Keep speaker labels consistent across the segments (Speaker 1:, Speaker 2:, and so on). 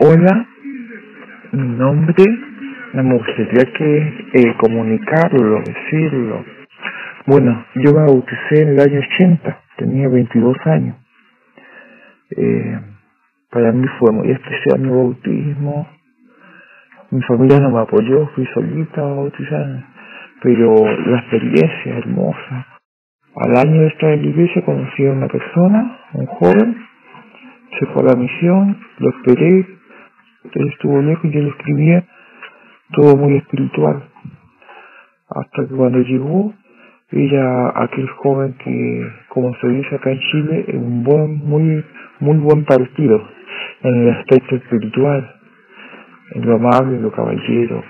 Speaker 1: Hola, mi nombre, me gustaría que eh, comunicarlo, decirlo. Bueno, yo me bauticé en el año 80, tenía 22 años. Eh, para mí fue muy especial mi bautismo. Mi familia no me apoyó, fui solita a bautizar, pero la experiencia hermosa. Al año de estar en la iglesia conocí a una persona, un joven, se fue a la misión, lo esperé, él estuvo lejos y yo lo escribía, todo muy espiritual. Hasta que cuando llegó, ella, aquel joven que, como se dice acá en Chile, es un buen, muy, muy buen partido en el aspecto espiritual, en lo amable, en lo caballero,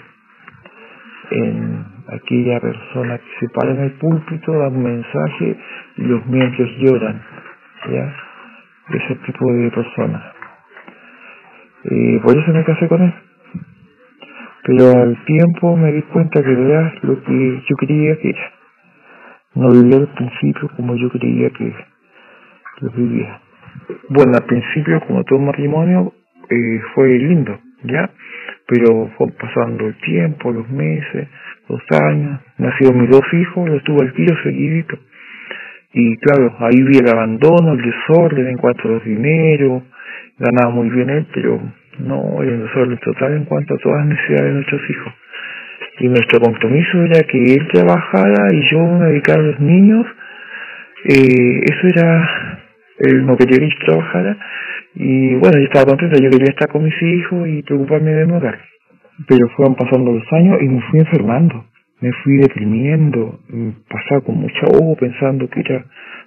Speaker 1: en aquella persona que se para en el púlpito, da un mensaje y los miembros lloran, ¿ya? Ese tipo de personas. Y por eso me casé con él. Pero al tiempo me di cuenta que era lo que yo quería que era. No vivía al principio como yo creía que lo vivía. Bueno, al principio, como todo matrimonio, eh, fue lindo, ¿ya? Pero fue pasando el tiempo, los meses, los años, nacieron mis dos hijos, los tuve al tiro seguidito. Y claro, ahí vi el abandono, el desorden en cuanto a los dineros, ganaba muy bien él, pero no un desorden total en cuanto a todas las necesidades de nuestros hijos. Y nuestro compromiso era que él trabajara y yo me dedicara a los niños. Eh, eso era, él no quería que yo trabajara. Y bueno, yo estaba contento, yo quería estar con mis hijos y preocuparme de mi hogar. Pero fueron pasando los años y me fui enfermando me fui deprimiendo, pasaba con mucha ojo pensando que era,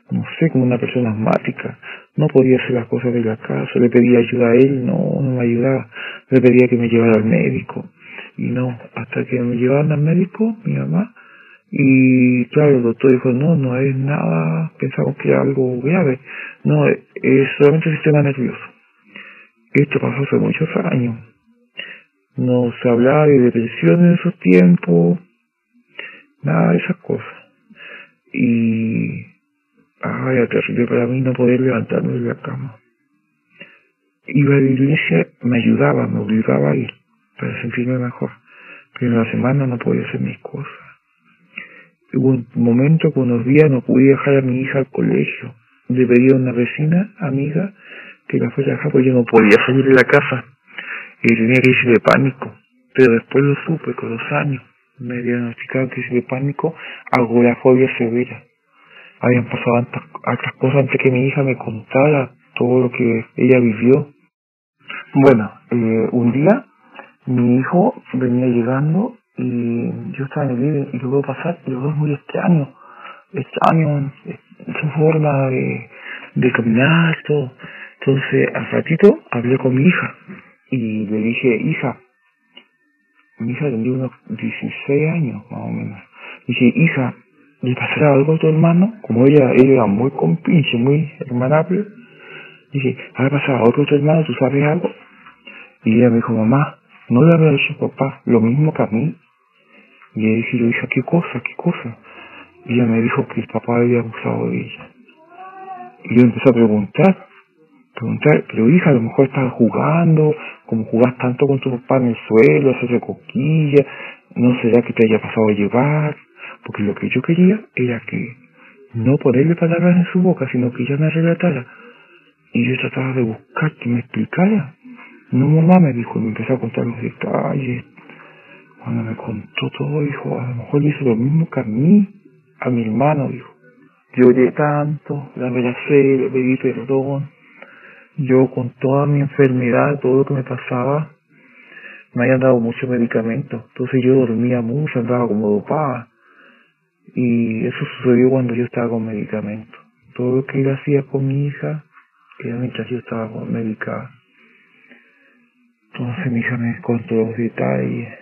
Speaker 1: no sé, como una persona asmática, no podía hacer las cosas de la casa, le pedía ayuda a él, no, no me ayudaba, le pedía que me llevara al médico, y no, hasta que me llevaron al médico, mi mamá, y claro, el doctor dijo, no, no es nada, pensamos que era algo grave, no, es solamente el sistema nervioso. Esto pasó hace muchos años. No se hablaba de depresión en esos tiempos, nada de esas cosas. Y, ay, era terrible para mí no poder levantarme de la cama. Iba a la iglesia, me ayudaba, me obligaba a ir para sentirme mejor. Pero en la semana no podía hacer mis cosas. Hubo un momento que unos días no pude dejar a mi hija al colegio. Le pedí a una vecina, amiga, que la fuera a dejar porque yo no podía salir de la casa. Y tenía que irse de pánico. Pero después lo supe con los años me diagnosticaron crisis de pánico, agorafobia severa. Habían pasado otras cosas antes que mi hija me contara todo lo que ella vivió. Bueno, eh, un día mi hijo venía llegando y yo estaba en el living y lo veo pasar y lo veo muy extraño, extraño su forma de, de caminar, todo. Entonces al ratito hablé con mi hija y le dije, hija, mi hija tendría unos 16 años, más o menos. Dice, hija, ¿le pasará algo a tu hermano? Como ella, ella era muy compinche, muy hermanable. Dice, ¿ha pasado a tu hermano? ¿Tú sabes algo? Y ella me dijo, mamá, no le había dicho papá lo mismo que a mí. Y ella dije, hija, ¿qué cosa? ¿Qué cosa? Y ella me dijo que el papá había abusado de ella. Y yo empecé a preguntar, preguntar, pero hija, a lo mejor estaba jugando, como jugás tanto con tu papá en el suelo, hacerle coquilla, no será que te haya pasado a llevar, porque lo que yo quería era que no ponerle palabras en su boca, sino que ella me relatara. Y yo trataba de buscar que me explicara. No, mamá me dijo, y me empezó a contar los detalles. Cuando me contó todo, dijo, a lo mejor le hizo lo mismo que a mí, a mi hermano, dijo. Lloré tanto, la abracé, le pedí perdón yo con toda mi enfermedad, todo lo que me pasaba, me habían dado mucho medicamento. Entonces yo dormía mucho, andaba como dopada. Y eso sucedió cuando yo estaba con medicamento. Todo lo que él hacía con mi hija era mientras yo estaba con medicada. Entonces mi hija me contó los detalles.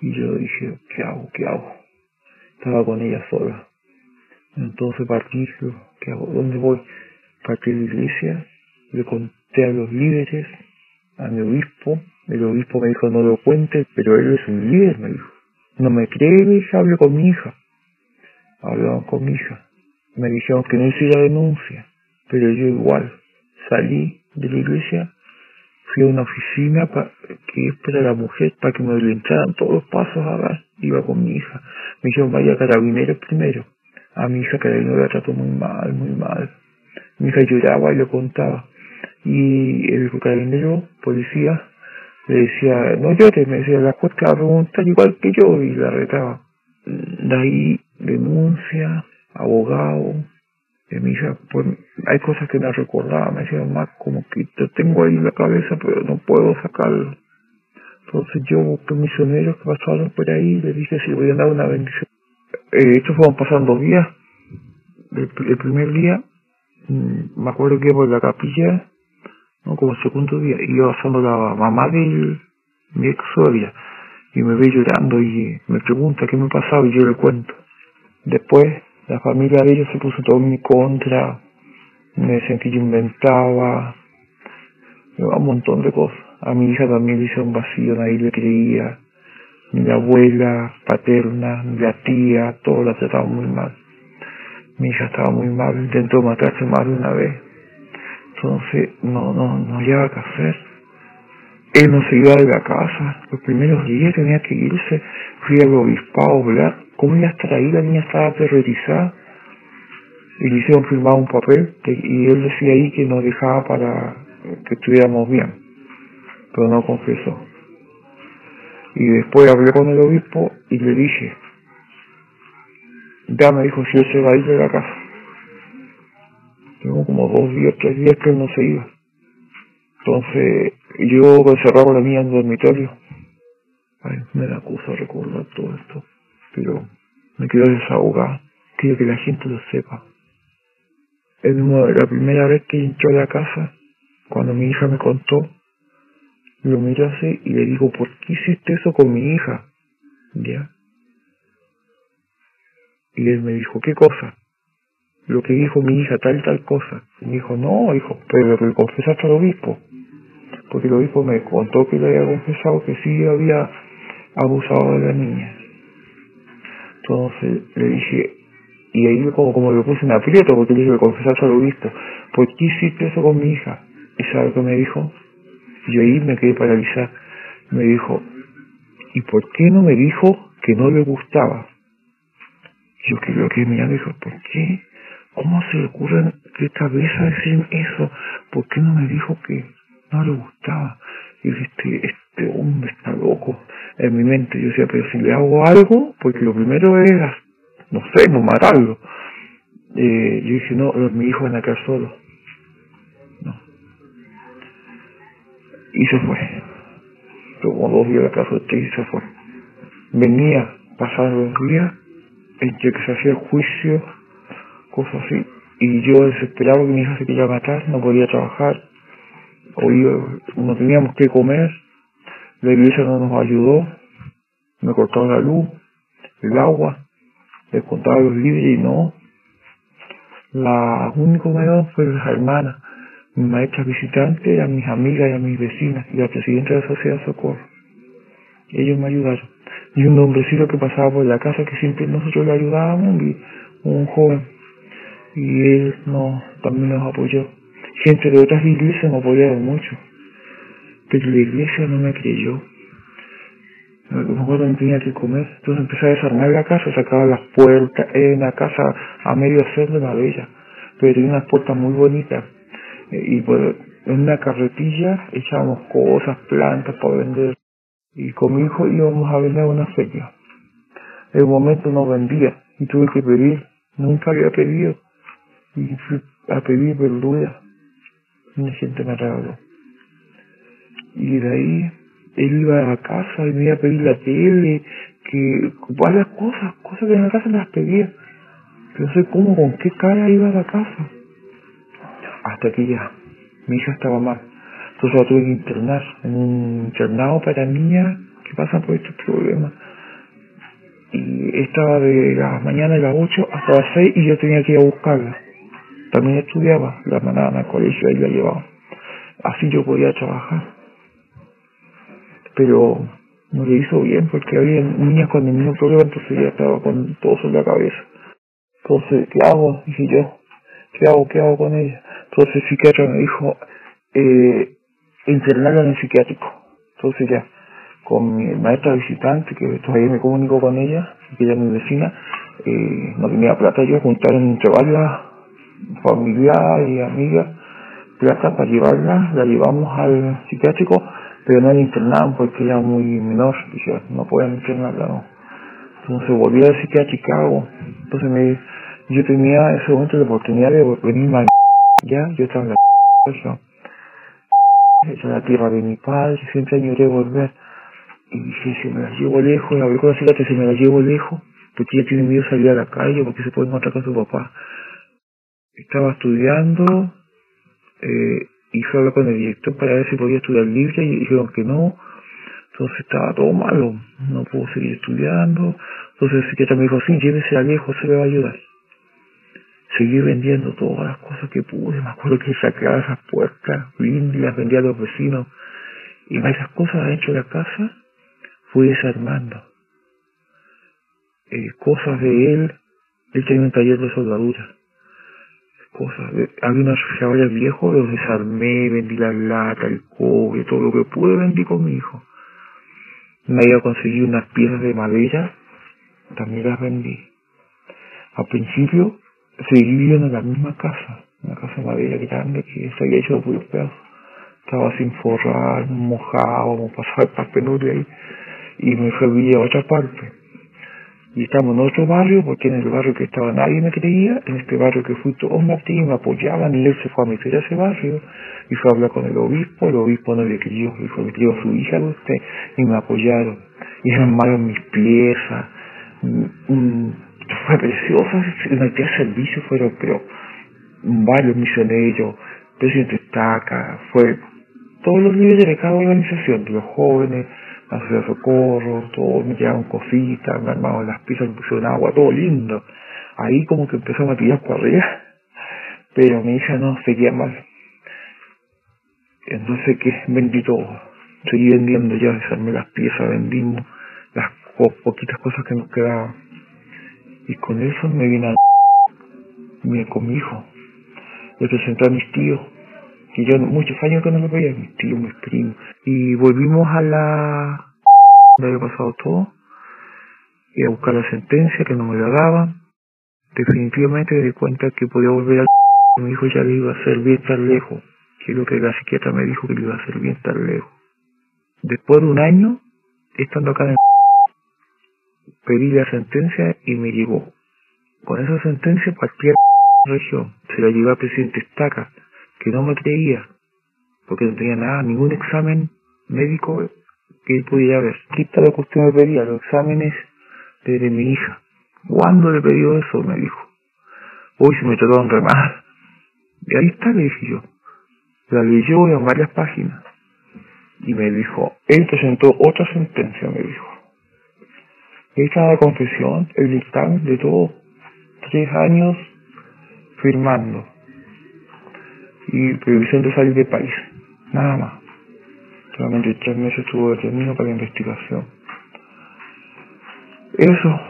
Speaker 1: Y yo dije, ¿qué hago? ¿Qué hago? Estaba con ella sola. Entonces partí, ¿qué hago? ¿Dónde voy? Partí de la iglesia, le conté a los líderes, a mi obispo, el obispo me dijo no lo cuente, pero él es un líder, me dijo. No me cree, hable con mi hija. Hablaban con mi hija. Me dijeron que no hiciera denuncia, pero yo igual salí de la iglesia fui a una oficina pa, que es para la mujer, para que me orientaran todos los pasos a dar. Iba con mi hija. Me dijeron, vaya carabineros primero. A mi hija carabinero la trató muy mal, muy mal. Mi hija lloraba y le contaba. Y el carabinero, policía, le decía, no llores, me decía, la juez te va a preguntar igual que yo, y la retaba. De ahí, denuncia, abogado, de mi hija, pues hay cosas que no recordaba, me decía más como que te tengo ahí en la cabeza, pero no puedo sacarlo. Entonces yo busqué misioneros que pasaron por ahí, le dije si voy a dar una bendición. Eh, estos fueron pasando días. El, primer día, me acuerdo que por la capilla, ¿no? como segundo día, y iba pasando la mamá de mi ex suegra, y me ve llorando y me pregunta qué me pasaba y yo le cuento. Después la familia de ellos se puso todo en mi contra, me sentí que inventaba, un montón de cosas. A mi hija también le hizo un vacío, nadie le creía. Mi abuela paterna, la tía, todos la trataban muy mal. Mi hija estaba muy mal, intentó matarse más de una vez. Entonces, no, no, no había qué hacer. Él no se iba de la casa. Los primeros días tenía que irse. Fui al obispado a hablar ¿Cómo iba a estar? La niña estaba aterrorizada. Y le hicieron firmar un papel y él decía ahí que nos dejaba para que estuviéramos bien. Pero no confesó. Y después hablé con el obispo y le dije, ya me dijo si él se va a ir de la casa. Tengo como dos días, tres días que él no se iba. Entonces yo encerraba la niña en el dormitorio. Ay, me da acusa recordar todo esto pero me quiero desahogar, quiero que la gente lo sepa. Es la primera vez que entró a la casa, cuando mi hija me contó, lo miré así y le digo, ¿por qué hiciste eso con mi hija? ¿Ya? Y él me dijo, ¿qué cosa? Lo que dijo mi hija, tal tal cosa. Y me dijo, no, hijo, pero le confesaste al obispo. Porque el obispo me contó que le había confesado que sí había abusado de la niña. Entonces le dije, y ahí como, como lo puse en aprieto, porque le dije, confesar al obispo, ¿por qué hiciste eso con mi hija? ¿Y sabe lo que me dijo? Y ahí me quedé paralizado. Me dijo, ¿y por qué no me dijo que no le gustaba? Yo creo que me dijo, ¿por qué? ¿Cómo se le ocurre qué cabeza decir eso? ¿Por qué no me dijo que no le gustaba? Y este, este hombre está loco en mi mente. Yo decía, pero si le hago algo, porque lo primero era, no sé, no matarlo. Eh, yo dije, no, mi hijo van a quedar solo. No. Y se fue. Como dos días de casa y se fue. Venía, pasaron los días, en que se hacía el juicio, cosas así. Y yo desesperado que mi hija se quería matar, no podía trabajar. Hoy no teníamos que comer la iglesia no nos ayudó, me cortaron la luz, el agua, les contaba los libros y no. La única me fue las hermanas, mis maestras visitantes, a mis amigas y a mis vecinas y al presidente de la sociedad Socorro. Ellos me ayudaron. Y un hombrecito que pasaba por la casa que siempre nosotros le ayudábamos, y un joven. Y él no, también nos apoyó. Gente de otras iglesias nos apoyaron mucho pero la iglesia no me creyó. Acuerdo que tenía que comer, entonces empecé a desarmar la casa, sacaba las puertas, era una casa a medio hacer de bella, pero tenía unas puertas muy bonitas. Y pues en una carretilla echábamos cosas, plantas para vender. Y con mi hijo íbamos a vender una feria. Un momento no vendía y tuve que pedir, nunca había pedido. Y fui a pedir verduras. La gente me. Y de ahí él iba a la casa y me iba a pedir la tele, que varias cosas, cosas que en la casa me las pedía. No sé cómo, con qué cara iba a la casa. Hasta que ya, mi hija estaba mal. Entonces la tuve que internar un internado para niñas que pasan por estos problemas. Y estaba de la mañana de las 8 hasta las 6 y yo tenía que ir a buscarla. También estudiaba, la mandaban al colegio y la llevaba. Así yo podía trabajar pero no le hizo bien porque había niñas con el mismo problema, entonces ya estaba con todo sobre la cabeza. Entonces, ¿qué hago? Dije yo, ¿qué hago? ¿Qué hago con ella? Entonces el psiquiatra me dijo, eh, internarla en el psiquiátrico. Entonces ya, con mi maestra visitante, que todavía me comunico con ella, que ella es mi vecina, eh, no tenía plata yo, juntar entre varias familiares y amigas plata para llevarla, la llevamos al psiquiátrico, pero no la internaron porque era muy menor, no pueden internarla. Entonces volví al psiquiátrico, entonces me, yo tenía en ese momento la oportunidad de venir a ya, yo estaba en la región. Es la tierra de mi padre, siempre añoré volver. Y dije, si me la llevo lejos, la la que si me la llevo lejos, porque ella tiene miedo salir a la calle porque se puede encontrar con su papá. Estaba estudiando, eh, y fue a hablar con el director para ver si podía estudiar libre y dijeron que no. Entonces estaba todo malo, no pudo seguir estudiando. Entonces el psiquiatra me dijo, sí, llévese a lejos, se le va a ayudar. Seguí vendiendo todas las cosas que pude. Me acuerdo que saqueaba esas puertas, las vendía a los vecinos. Y varias cosas adentro de la casa fui desarmando. Eh, cosas de él, él tenía un taller de soldadura cosas. Había unos refrigeradores viejos, los desarmé, vendí la lata, el cobre, todo lo que pude vendí con mi hijo. Me había conseguido unas piezas de madera, también las vendí. Al principio seguí viviendo en la misma casa, una casa de madera grande que se había hecho de puros pedazos. Estaba sin forrar, mojado, como pasar para penurias ahí, y me fui a otra parte y estamos en otro barrio, porque en el barrio que estaba nadie me creía, en este barrio que fui todos Martín me apoyaban, y él se fue a meter a ese barrio, y fue a hablar con el obispo, el obispo no le creyó, y fue metido a su hija de usted, y me apoyaron, y armaron mis piezas, fue preciosa, en el servicio fueron, pero varios misioneros, presidente Estaca, fue todos los niveles de cada organización, de los jóvenes, hacía socorro, todo, me llevaban cositas, me armaban las piezas, me pusieron agua, todo lindo. Ahí como que empezó a tirar por arriba, pero mi hija no seguía mal. Entonces que vendí todo, seguí vendiendo ya, desarmé las piezas, vendimos las poquitas cosas que nos quedaban. Y con eso me vine a me con mi hijo. Le presenté a mis tíos, que yo muchos años que no lo veía, mis tíos, mis primos. Y volvimos a la... donde había pasado todo, y a buscar la sentencia que no me la daban. Definitivamente me di cuenta que podía volver al... Mi hijo ya le iba a hacer bien estar lejos, que lo que la psiquiatra me dijo que le iba a hacer bien estar lejos. Después de un año, estando acá en. Pedí la sentencia y me llegó. Con esa sentencia cualquier región se la llevó al presidente Estaca que no me creía, porque no tenía nada, ningún examen médico que él pudiera ver. Quita la cuestión me pedía, los exámenes de, mi hija. ¿Cuándo le pidió eso? Me dijo. Hoy se me trató de remar. Y ahí está, le dije yo. La leyó en varias páginas. Y me dijo, él presentó otra sentencia, me dijo. Esta la confesión, el dictamen de todo. Tres años firmando y previsión de salir del país. Nada más. Solamente tres meses estuvo detenido para la investigación. Eso.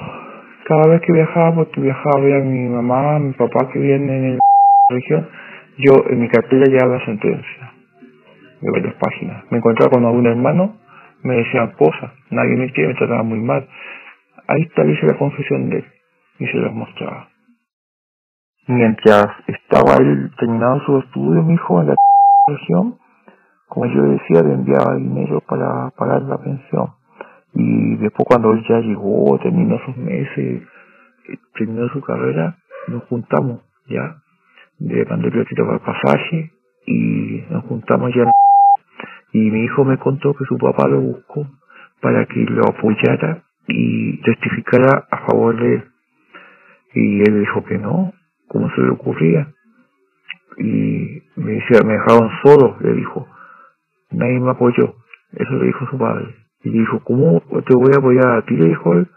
Speaker 1: Cada vez que viajaba, porque viajaba a mi mamá, mi papá que viene en la región, yo en mi cartera llevaba la sentencia de varias páginas. Me encontraba con algún hermano, me decían cosas, nadie me quiere, me trataba muy mal. Ahí está, la confesión de él y se las mostraba. Mientras estaba él terminando su estudio, mi hijo, en la región, como yo decía, le enviaba dinero para pagar la pensión. Y después cuando él ya llegó, terminó sus meses, terminó su carrera, nos juntamos ya, de mandé platito para el pasaje y nos juntamos ya. Y mi hijo me contó que su papá lo buscó para que lo apoyara y testificara a favor de él. Y él dijo que no, como se le ocurría. Y me decía, me dejaron solo, le dijo. Nadie me apoyó. Eso le dijo su padre. Y dijo, ¿cómo te voy a apoyar a ti? Le dijo él.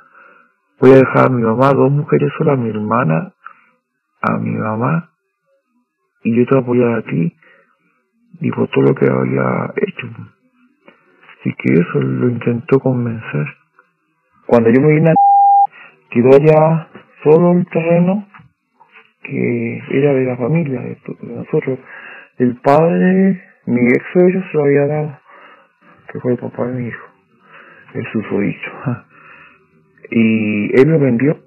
Speaker 1: Voy a dejar a mi mamá, dos mujeres solas, a mi hermana, a mi mamá, y yo te voy a apoyar a ti. Por todo lo que había hecho. Así que eso lo intentó convencer. Cuando yo me vine a quedó allá solo el terreno que era de la familia de, nosotros. El padre mi ex suegro se lo había dado, que fue el papá de mi hijo, el susodicho. Y él lo vendió,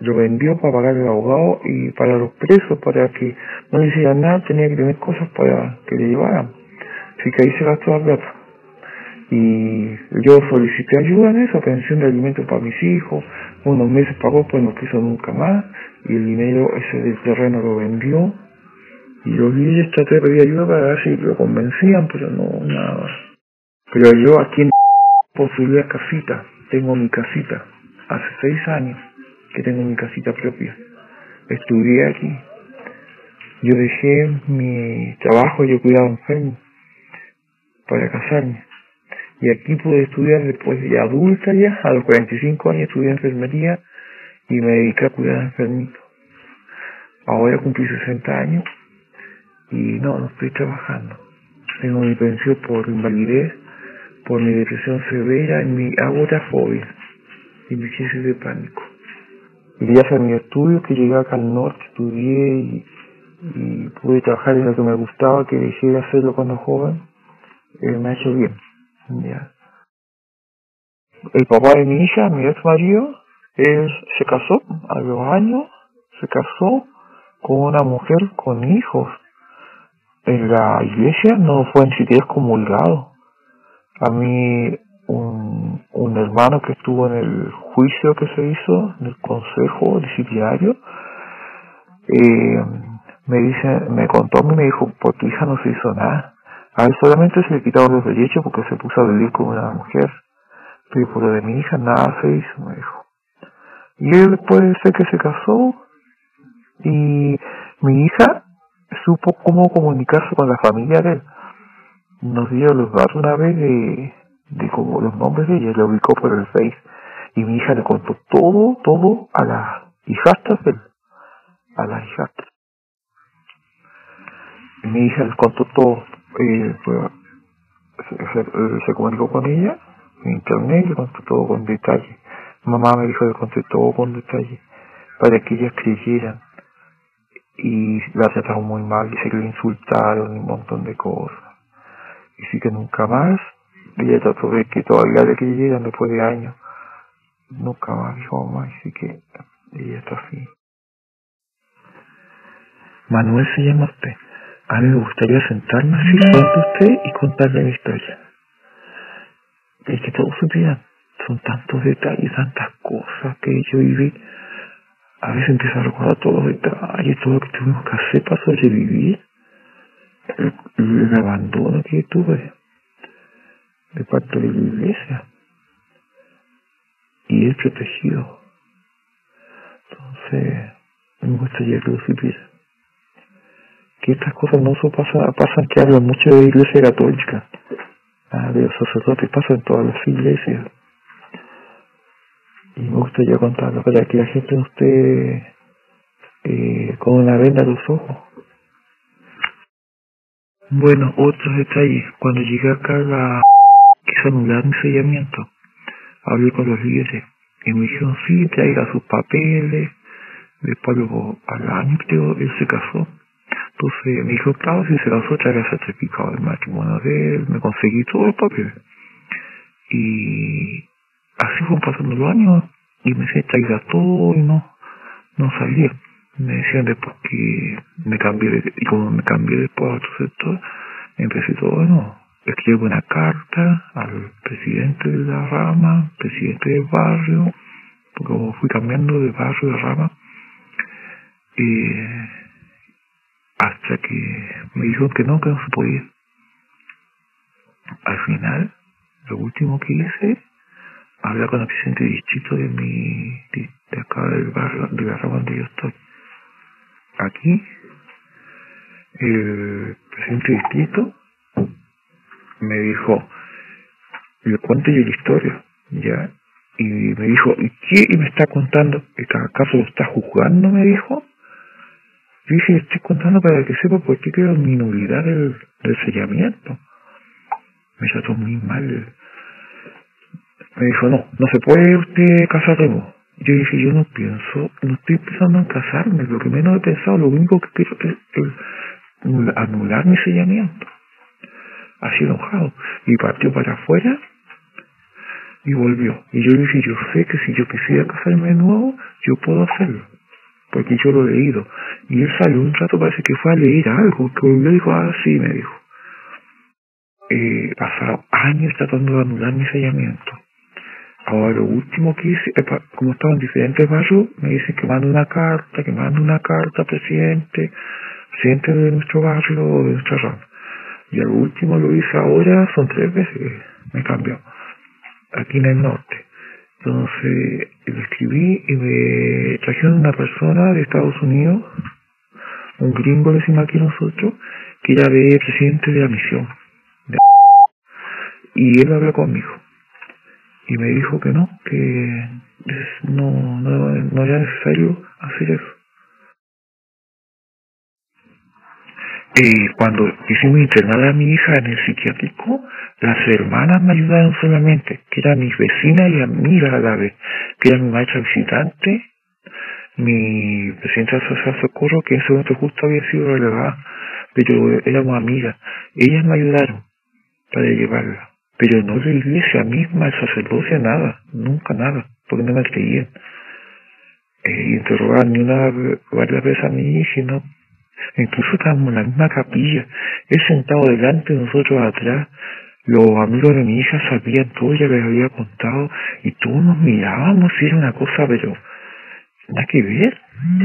Speaker 1: lo vendió para pagar el abogado y para los presos, para que no le hicieran nada, tenía que tener cosas para que le llevaran. Así que ahí se gastó la plata. Y yo solicité ayuda en eso, pensión de alimentos para mis hijos, unos meses pagó, pues no quiso nunca más, y el dinero ese del terreno lo vendió, y yo vi traté de pedir ayuda para ver si lo convencían, pero no, nada. Pero yo aquí en posibilidad casita, tengo mi casita, hace seis años que tengo mi casita propia. Estudié aquí. Yo dejé mi trabajo, yo cuidaba enfermo para casarme. Y aquí pude estudiar después de adulta ya, a los 45 años estudié enfermería y me dediqué a cuidar enfermitos. Ahora cumplí 60 años y no, no estoy trabajando. Tengo mi pensión por invalidez, por mi depresión severa y mi agorafobia y mi crisis de pánico. Y gracias a mi estudio que llegué acá al norte, estudié y, pude trabajar en lo que me gustaba, que dejé de hacerlo cuando joven, eh, me ha hecho bien. El papá de mi hija, mi ex marido, él se casó a los años, se casó con una mujer con hijos en la iglesia no fue ni siquiera excomulgado. A mí un, un hermano que estuvo en el juicio que se hizo, en el consejo disciplinario, eh, me dice, me contó y me dijo, por tu hija no se hizo nada. A él solamente se le quitaron los derechos porque se puso a vivir con una mujer. Pero por lo de mi hija nada se hizo, me dijo. Y él después sé que se casó y mi hija supo cómo comunicarse con la familia de él. Nos dio los datos una vez de, de como los nombres de ella, le ubicó por el Face. Y mi hija le contó todo, todo a las hijastras de él. A las hijastras. Mi hija les contó todo. Eh, se, comunicó con ella en internet y le contó todo con detalle. Mamá me dijo que conté todo con detalle para que ellas creyeran y la trataron muy mal, y se le insultaron y un montón de cosas. Y sí que nunca más, ella trató de que todavía le creyeran después de años. Nunca más dijo mamá, y sí que ella está así. Manuel se llama usted. A mí me gustaría sentarme así frente a usted y contarle la historia. Es que todos supieran. Son tantos detalles, tantas cosas que yo viví a veces empiezo a recordar todos los detalles, todo lo que tuvimos que hacer para sobrevivir. El, el abandono que tuve de parte de la iglesia. Y el protegido. Entonces, me gustaría que lo supiera. Que estas cosas no solo pasan, pasan que hablan mucho de la iglesia católica. Ah, de los sacerdotes, pasan en todas las iglesias y me gustaría contarlo para que la gente no esté eh, con una venda en los ojos. Bueno, otro detalle. Cuando llegué acá la quise anular mi sellamiento. Hablé con los líderes y me dijeron, sí, traiga sus papeles. Después luego, al año creo, él se casó. Entonces me dijo, claro, si se casó, traiga el certificado del matrimonio de él. Me conseguí todos los papeles. Y así fueron pasando los años y me decía traiga todo y no, no salía. Me decían después que me cambié de, y como me cambié después a otro sector, empecé todo bueno, escribo una carta al presidente de la rama, presidente del barrio, porque como fui cambiando de barrio de rama, eh, hasta que me dijo que no, que no se podía. Al final, lo último que hice hablar con el presidente distrito de mi de, acá del barrio de la donde yo estoy aquí el presidente distrito me dijo le cuento yo la historia ya y me dijo ¿y qué me está contando? ¿acaso lo está juzgando? me dijo yo dije estoy contando para que sepa por qué quedó mi nulidad del, sellamiento me trató muy mal me dijo, no, no se puede usted casar de nuevo. Yo dije, yo no pienso, no estoy pensando en casarme, lo que menos he pensado, lo único que quiero es, anular mi sellamiento. así enojado, y partió para afuera y volvió. Y yo dije, yo sé que si yo quisiera casarme de nuevo, yo puedo hacerlo, porque yo lo he leído. Y él salió un rato, parece que fue a leer algo, que volvió y dijo, ah, sí, me dijo. Eh, pasaron años tratando de anular mi sellamiento. Ahora lo último que hice, como estaba en diferentes barrios, me dicen que mando una carta, que mando una carta, presidente, presidente de nuestro barrio de nuestra rama. Y lo último lo hice ahora, son tres veces me cambió, aquí en el norte. Entonces, lo escribí y me trajeron una persona de Estados Unidos, un gringo, decimos aquí nosotros, que era de presidente de la misión. Y él habló conmigo y me dijo que no, que no, no, no era necesario hacer eso. Y cuando quisimos internar a mi hija en el psiquiátrico, las hermanas me ayudaron solamente, que eran mis vecinas y amigas a la vez, que era mi maestra visitante, mi presidenta social socorro, que en ese momento justo había sido relevada, pero éramos amigas. Ellas me ayudaron para llevarla pero no la iglesia misma, el sacerdocio, nada, nunca nada, porque no me creían. Eh, interrogaban ni una varias veces a mi hija, ¿no? Incluso estábamos en la misma capilla, él sentado delante de nosotros atrás, los amigos de mi hija sabían todo, ya les había contado, y todos nos mirábamos y era una cosa, pero nada que ver,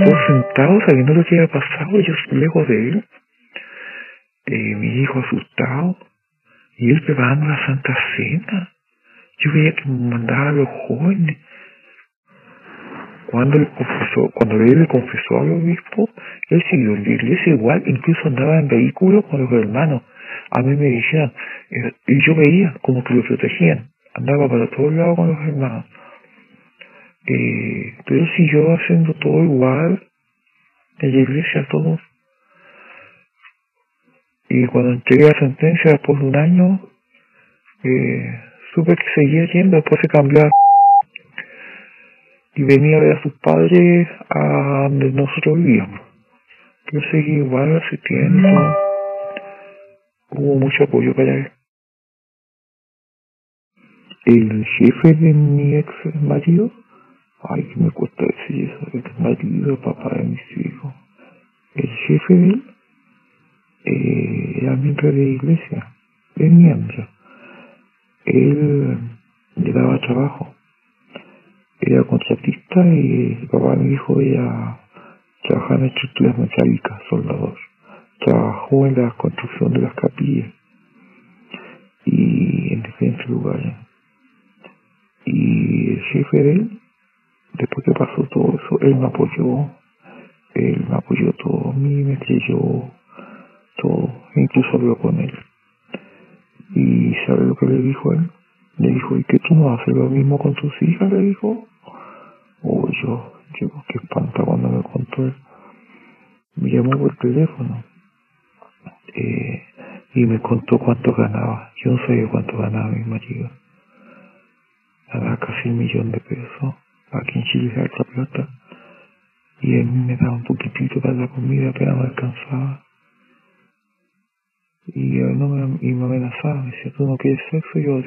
Speaker 1: todos sentados sabiendo lo que había pasado, yo lejos de él, eh, mi hijo asustado, y él preparando la Santa Cena. Yo veía que mandaba a los jóvenes. Cuando él confesó, cuando él le confesó al obispo, él siguió en la iglesia igual, incluso andaba en vehículos con los hermanos. A mí me decían, eh, y yo veía como que lo protegían. Andaba para todos lados con los hermanos. Eh, pero siguió haciendo todo igual en la iglesia, todos y cuando entregué la sentencia después de un año, eh, supe que seguía yendo, después se cambió y venía a ver a sus padres a donde nosotros vivíamos. Yo seguí igual asistiendo, hubo mucho apoyo para él. El jefe de mi ex marido, ay que me cuesta decir eso, ex marido, papá de mis hijos, el jefe de él eh, era miembro de iglesia, es miembro. Él le daba trabajo. Era contratista y el papá me dijo ella trabajaba en estructuras metálicas, soldador. Trabajó en la construcción de las capillas y en diferentes lugares. Y el jefe de él, después que pasó todo eso, él me apoyó, él me apoyó todo a mí, me creyó, todo, incluso habló con él. ¿Y sabe lo que le dijo él? Le dijo, ¿y que tú no haces lo mismo con tus hijas? Le dijo. Oh, yo, yo, qué espanta cuando me contó él. Me llamó por teléfono. Eh, y me contó cuánto ganaba. Yo no sabía cuánto ganaba mi marido. Ganaba casi un millón de pesos. Aquí en Chile es alta plata. Y él me daba un poquitito para la comida, apenas me alcanzaba. Y, no me, y me amenazaba, me decía, tú no quieres sexo, yo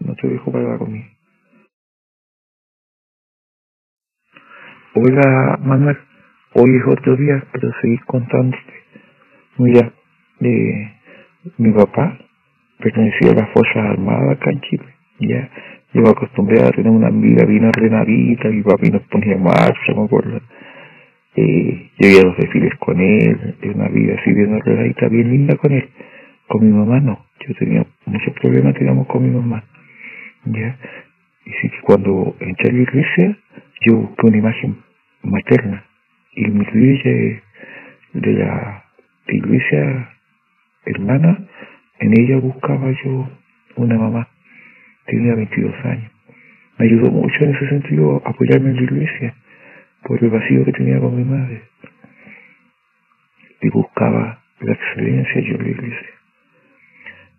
Speaker 1: no te dejo para la comida. Hola Manuel, hoy es otro día, pero seguís contándote. Mira, eh, mi papá pertenecía a las Fuerzas Armadas acá en Chile. Ya, yo me acostumbré a tener una vida bien ordenadita, mi papá nos ponía marcha, me acuerdo. Eh, yo a los desfiles con él, una vida así bien ordenadita, bien linda con él. Con mi mamá no. Yo tenía muchos problemas, digamos, con mi mamá. ¿Ya? Y sí que cuando entré a la iglesia, yo busqué una imagen materna. Y mi iglesia, de la iglesia hermana, en ella buscaba yo una mamá. Tenía 22 años. Me ayudó mucho en ese sentido apoyarme en la iglesia por el vacío que tenía con mi madre. Y buscaba la excelencia yo en la iglesia.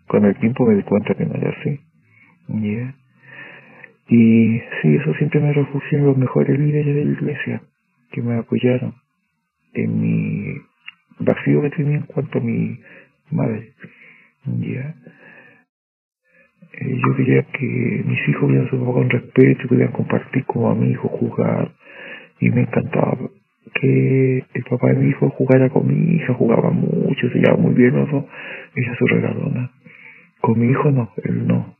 Speaker 1: Con el tiempo me di cuenta que no era así. Y sí, eso siempre me refugió en los mejores líderes de la iglesia que me apoyaron en mi vacío que tenía en cuanto a mi madre. ¿ya? Eh, yo quería que mis hijos vieran su con respeto y pudieran compartir como amigos, jugar. Y me encantaba que el papá de mi hijo jugara con mi hija, jugaba mucho, se llevaba muy bien los dos. Ella su regalona. Con mi hijo no, él no.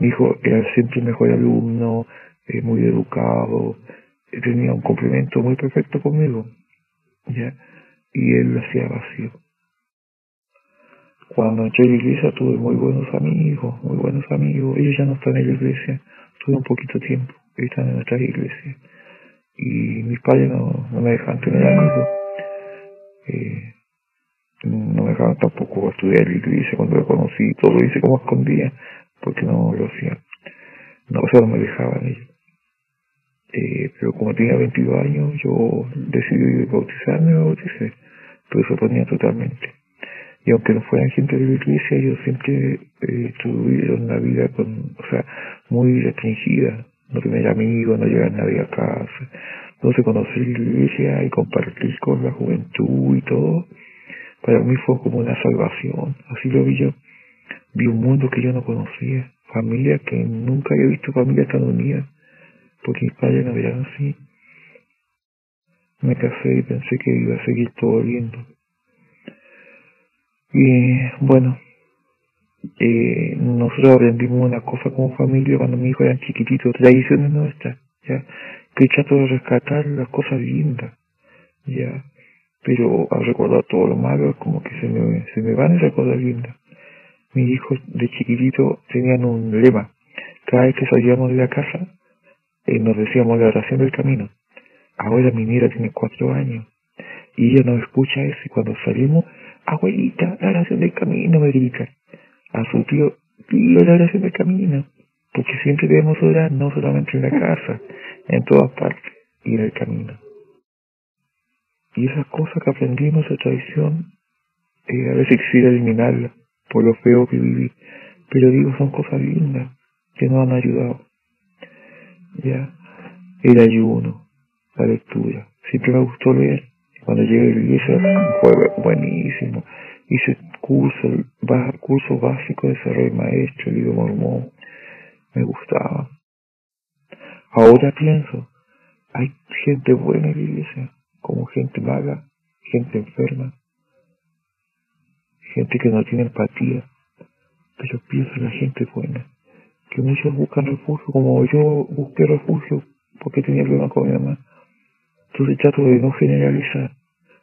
Speaker 1: Mi hijo era siempre el mejor alumno, eh, muy educado, eh, tenía un complemento muy perfecto conmigo. Y él lo hacía vacío. Cuando entré a la iglesia tuve muy buenos amigos, muy buenos amigos. Ellos ya no están en la iglesia, tuve un poquito tiempo, están en otra iglesia. Y mis padres no, me dejaban tener amigos. Eh, no me dejaban tampoco estudiar en la iglesia cuando lo conocí, todo lo hice como escondía, porque no lo hacían. No, o sea, no me dejaban ellos. Eh, pero como tenía 22 años, yo decidí bautizarme, me bauticé. Pero se oponía totalmente. Y aunque no fueran gente de la iglesia, ellos siempre eh, tuvieron una vida con, o sea, muy restringida. No tener amigos, no llegar nadie a casa. Entonces conocer la iglesia y compartir con la juventud y todo, para mí fue como una salvación. Así lo vi yo. Vi un mundo que yo no conocía. Familia que nunca había visto familia tan unida. Porque mis padres no eran así. Me casé y pensé que iba a seguir todo lindo y bueno, eh, nosotros aprendimos una cosa como familia cuando mi hijo era chiquitito, tradiciones nuestras, ya, que trato de rescatar las cosas lindas, ya, pero al recordar todo lo malo, como que se me, se me van esas cosas lindas. Mis hijos de chiquitito tenían un lema, cada vez que salíamos de la casa, eh, nos decíamos la oración del camino. Ahora mi mira tiene cuatro años y ella nos escucha eso y cuando salimos abuelita, la oración del camino, me grita. A su tío, tío, la oración del camino. Porque siempre debemos orar, no solamente en la casa, en todas partes y en el camino. Y esas cosas que aprendimos de tradición, eh, a veces quisiera eliminarlas por lo feo que viví. Pero digo, son cosas lindas que nos han ayudado. Ya, el ayuno, la lectura. Siempre me gustó leer cuando llegué a la iglesia fue buenísimo. Hice curso, curso básico de desarrollo maestro, idioma mormón. Me gustaba. Ahora pienso, hay gente buena en la iglesia, como gente vaga, gente enferma, gente que no tiene empatía, pero pienso en la gente buena, que muchos buscan refugio, como yo busqué refugio porque tenía problemas con mi mamá. Entonces trato de no generalizar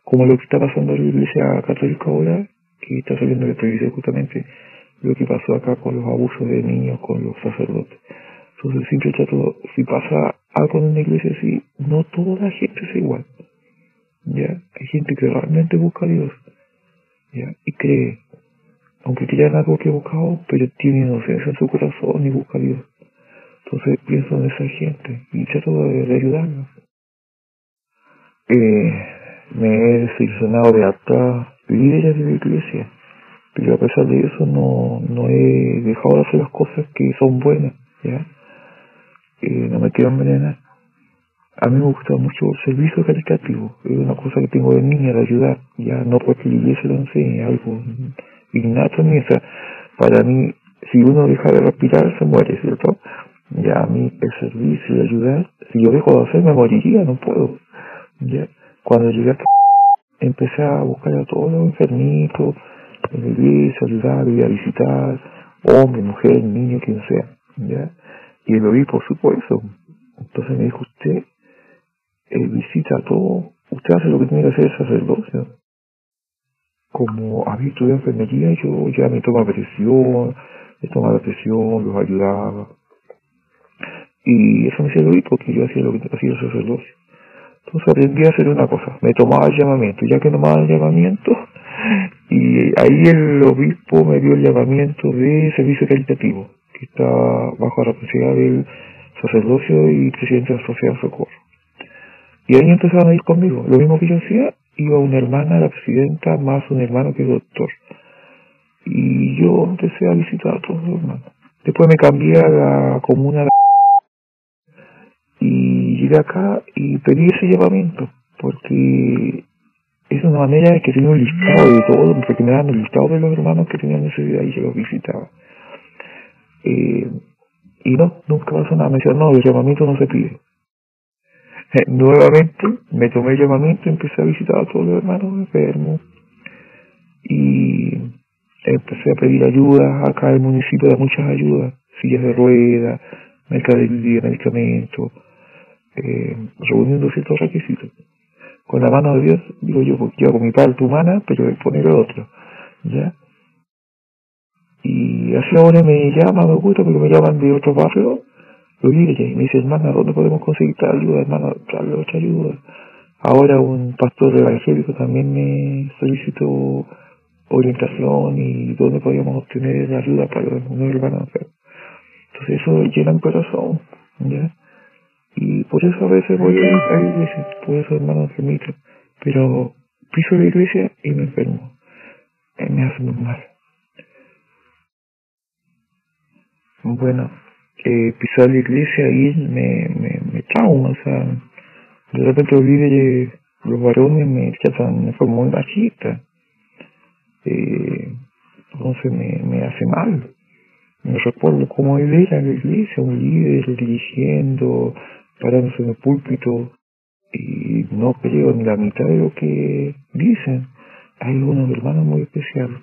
Speaker 1: como lo que está pasando en la Iglesia Católica ahora, que está saliendo de televisión justamente lo que pasó acá con los abusos de niños, con los sacerdotes. Entonces siempre trato, si pasa algo en una iglesia así, no toda la gente es igual. ¿ya? Hay gente que realmente busca a Dios, Y cree, aunque crean algo equivocado, pero tiene inocencia en su corazón y busca a Dios. Entonces pienso en esa gente y trato de, de ayudarlos. Eh, me he desilusionado de hasta líderes de la iglesia, pero a pesar de eso no, no he dejado de hacer las cosas que son buenas, ¿ya? Eh, no me quiero envenenar. A mí me gusta mucho el servicio caritativo, es una cosa que tengo de niña, de ayudar, ya no porque la iglesia lo enseñe, algo innato en sea, para mí, si uno deja de respirar, se muere, ¿cierto? Ya a mí el servicio, de ayudar, si yo dejo de hacer, me moriría, no puedo, ¿ya? Cuando llegué acá, empecé a buscar a todos los enfermitos, en la iglesia, ayudar, ir a visitar, hombre, mujer, niño, quien sea, ¿ya? Y el obispo supo eso. Entonces me dijo, usted eh, visita a todos, usted hace lo que tiene que hacer el sacerdocio. Como había estudiado enfermería, yo ya me tomaba presión, me tomaba presión, los ayudaba. Y eso me hacía el obispo, que yo hacía lo que hacía el sacerdocio. Entonces aprendí a hacer una cosa, me tomaba el llamamiento, ya que tomaba el llamamiento, y ahí el obispo me dio el llamamiento de servicio caritativo, que está bajo la responsabilidad del sacerdocio y presidente de la Sociedad Socorro. Y ahí empezaron a ir conmigo, lo mismo que yo hacía, iba una hermana, la presidenta, más un hermano que el doctor. Y yo empecé a visitar a todos los hermanos. Después me cambié a la comuna de y llegué acá y pedí ese llevamiento, porque es una manera de que tenía un listado de todo, porque me daban el listado de los hermanos que tenían necesidad y yo los visitaba. Eh, y no, nunca pasó nada. Me decía, no, el llamamiento no se pide. Nuevamente me tomé el llamamiento y empecé a visitar a todos los hermanos enfermos. Y empecé a pedir ayuda. Acá el municipio da muchas ayudas. Sillas de ruedas, mercadería, medicamentos, eh, reuniendo ciertos requisitos. Con la mano de Dios, digo yo, porque yo hago mi parte humana, pero de poner el otro. ¿Ya? Y así ahora me llama, me gusta porque me llaman de otro barrio, lo líderes, y me dice, hermana, ¿dónde podemos conseguir tal ayuda, hermana, tal otra ayuda? Ahora un pastor evangélico también me solicitó orientación y dónde podíamos obtener ayuda para los hermanos Entonces eso llena mi corazón, ¿ya? Y por eso a veces voy a la iglesia, por eso hermano permito. Pero piso la iglesia y me enfermo. Me hace muy mal. Bueno, eh, pisar la iglesia y me, me, me trauma, o sea, de repente los líderes, los varones me tratan de forma muy machista. Eh, entonces me, me hace mal. Me recuerdo como él era en la iglesia, un líder dirigiendo, parándose en el púlpito y no creo ni la mitad de lo que dicen. Hay unos hermanos muy especiales,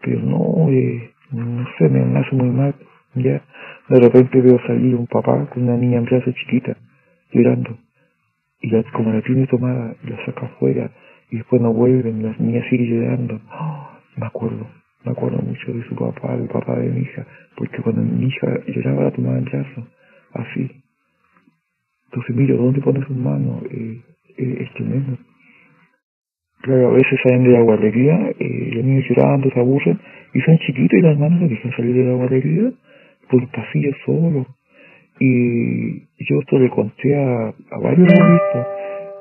Speaker 1: pero no, eh, no sé, me hace muy mal. Ya, de repente veo salir un papá con una niña en brazos chiquita, llorando. Y la, como la tiene tomada, la saca afuera y después no vuelven, la niña sigue llorando. Me acuerdo, me acuerdo mucho de su papá, del papá de mi hija, porque cuando mi hija lloraba la tomaba en brazos, así, entonces miro dónde pone sus manos, eh, eh, es tremendo. Claro, a veces salen de la guardería, eh, los niños llorando, se aburren, y son chiquitos y las manos no dejan salir de la guardería por el pasillo solo. Y yo esto le conté a, a varios amigos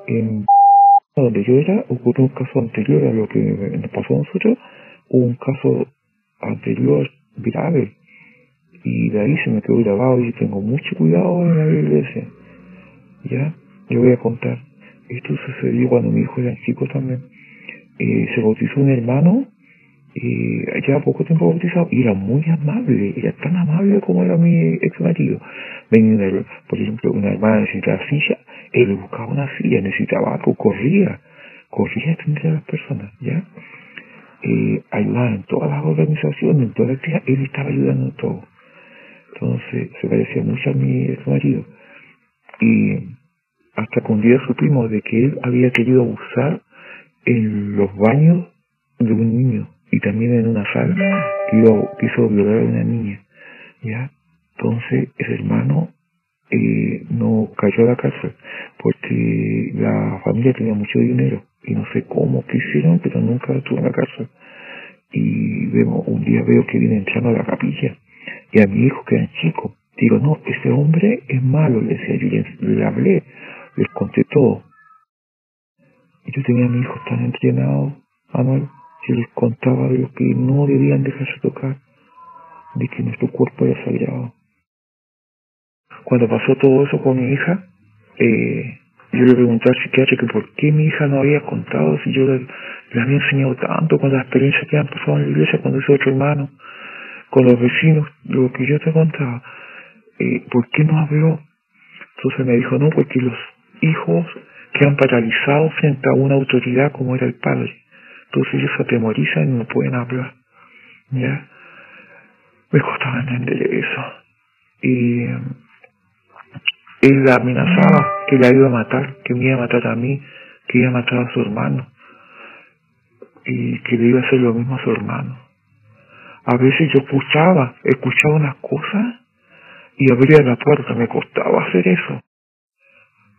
Speaker 1: en donde yo era, ocurrió un caso anterior a lo que nos pasó a nosotros, un caso anterior grave. Y de ahí se me quedó grabado y tengo mucho cuidado en la iglesia. ¿ya? Le voy a contar. Esto sucedió cuando mi hijo era chico también. Eh, se bautizó un hermano, eh, ya poco tiempo bautizado, y era muy amable, era tan amable como era mi ex marido. Venía, por ejemplo, una hermana necesitaba silla, él buscaba una silla, necesitaba algo, corría, corría atender a las personas, ¿ya? Eh, ayudaba en todas las organizaciones, en todas las días, él estaba ayudando en todo. Entonces, se parecía mucho a mi ex marido y hasta que un día supimos de que él había querido abusar en los baños de un niño y también en una sala quiso violar a una niña. Ya entonces ese hermano eh, no cayó a la cárcel porque la familia tenía mucho dinero y no sé cómo quisieron pero nunca estuvo en la cárcel. Y vemos un día veo que viene entrando a la capilla y a mi hijo que era chico Digo, no, ese hombre es malo, le decía yo, le hablé, les conté todo. Y yo tenía a mi hijo tan entrenado, Manuel, que les contaba de lo que no debían dejarse tocar, de que nuestro cuerpo era sagrado. Cuando pasó todo eso con mi hija, eh, yo le pregunté al psiquiatra que por qué mi hija no había contado si yo le, había enseñado tanto con las experiencias que han pasado en la iglesia cuando hizo otro hermano, con los vecinos, lo que yo te contaba. Eh, ¿por qué no habló? Entonces me dijo, no, porque los hijos quedan paralizados frente a una autoridad como era el padre. Entonces ellos se atemorizan y no pueden hablar. ¿Ya? Me costaba entender eso. Y él la amenazaba que la iba a matar, que me iba a matar a mí, que iba a matar a su hermano. Y que le iba a hacer lo mismo a su hermano. A veces yo escuchaba, escuchaba unas cosas y abría la puerta, me costaba hacer eso.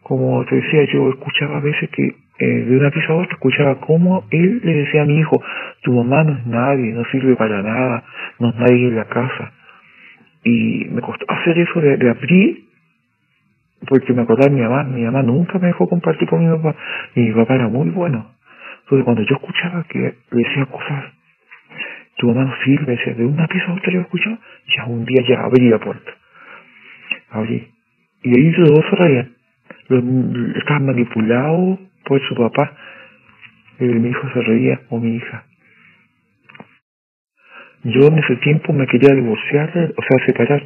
Speaker 1: Como te decía, yo escuchaba a veces que eh, de una pieza a otra escuchaba cómo él le decía a mi hijo, tu mamá no es nadie, no sirve para nada, no es nadie en la casa. Y me costó hacer eso de, abrir, porque me acordaba de mi mamá, mi mamá nunca me dejó compartir con mi papá, y mi papá era muy bueno. Entonces cuando yo escuchaba que le decía cosas, tu mamá no sirve, decía, de una pieza a otra yo escuchaba, ya un día ya abrí la puerta allí. Y ahí los dos reían. Estaban manipulados por su papá. Y mi hijo se reía o mi hija. Yo en ese tiempo me quería divorciar, o sea, separar.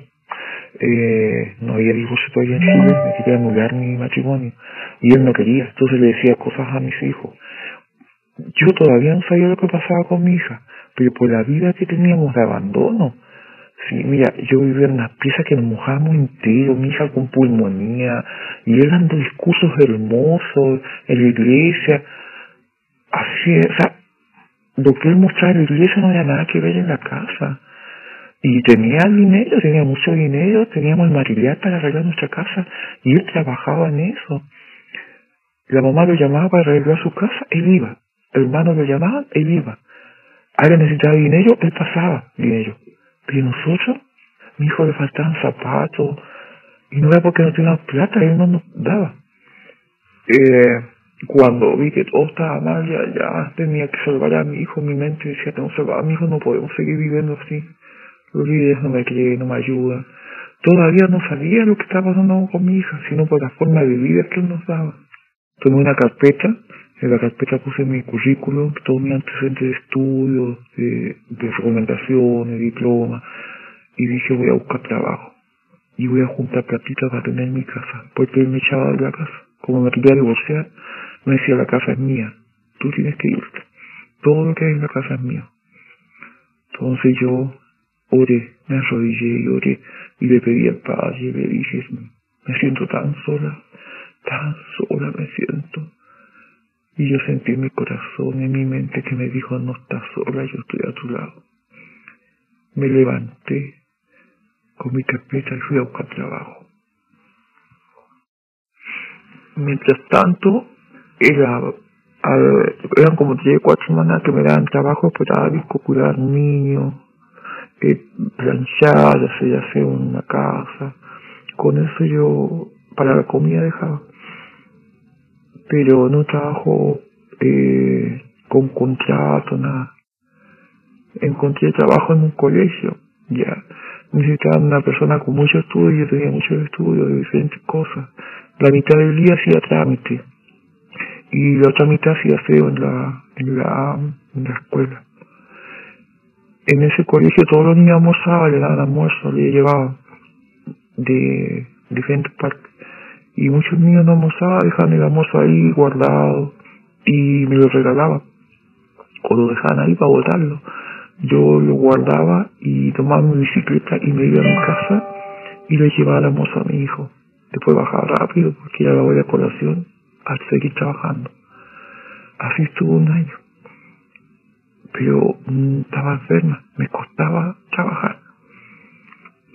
Speaker 1: Eh, no había divorcio todavía en Chile, me quería anular mi matrimonio. Y él no quería, entonces le decía cosas a mis hijos. Yo todavía no sabía lo que pasaba con mi hija, pero por la vida que teníamos de abandono, Sí, mira, yo vivía en una pieza que nos mojábamos entero, mi hija con pulmonía, y él dando discursos hermosos en la iglesia. Así, o sea, lo que él mostraba en la iglesia no había nada que ver en la casa. Y tenía dinero, tenía mucho dinero, teníamos el material para arreglar nuestra casa, y él trabajaba en eso. La mamá lo llamaba para arreglar su casa, él iba. El hermano lo llamaba, él iba. Alguien necesitaba dinero, él pasaba dinero. Pero nosotros, mi hijo le faltaban zapatos, y no era porque no tenía plata, él no nos daba. Eh, cuando vi que todo estaba mal, ya, ya tenía que salvar a mi hijo, mi mente decía, tengo que salvar a mi hijo, no podemos seguir viviendo así. Los líderes no me creen, no me ayudan. Todavía no sabía lo que estaba pasando con mi hija, sino por la forma de vida que él nos daba. Tomé una carpeta, en la carpeta puse mi currículum, todo mi antecedente de estudios, de, de recomendaciones, diploma, y dije voy a buscar trabajo. Y voy a juntar platita para tener mi casa, porque él me echaba de la casa. Como me quería divorciar, me decía la casa es mía, tú tienes que irte. Todo lo que hay en la casa es mío. Entonces yo oré, me arrodillé y oré, y le pedí el Padre, le dije, me siento tan sola, tan sola me siento. Y yo sentí en mi corazón, en mi mente que me dijo, no estás sola, yo estoy a tu lado. Me levanté con mi carpeta y fui a buscar trabajo. Mientras tanto, era, eran como tres, cuatro semanas que me daban trabajo disco cuidar niños, eh, planchar, hacer, hacer una casa. Con eso yo, para la comida dejaba pero no trabajo eh, con contrato, nada. Encontré trabajo en un colegio, ya. Necesitaba una persona con mucho estudio, yo tenía muchos estudios de diferentes cosas. La mitad del día hacía trámite y la otra mitad hacía feo en la, en la, en la escuela. En ese colegio todos los niños almorzaban, le daban almuerzo, le llevaban de diferentes partes y muchos niños no almorzaban, dejaban el almuerzo ahí guardado y me lo regalaban o lo dejaban ahí para botarlo. Yo lo guardaba y tomaba mi bicicleta y me iba a mi casa y le llevaba el almuerzo a mi hijo. Después bajaba rápido porque ya la voy a colación al seguir trabajando. Así estuvo un año. Pero mm, estaba enferma, me costaba trabajar.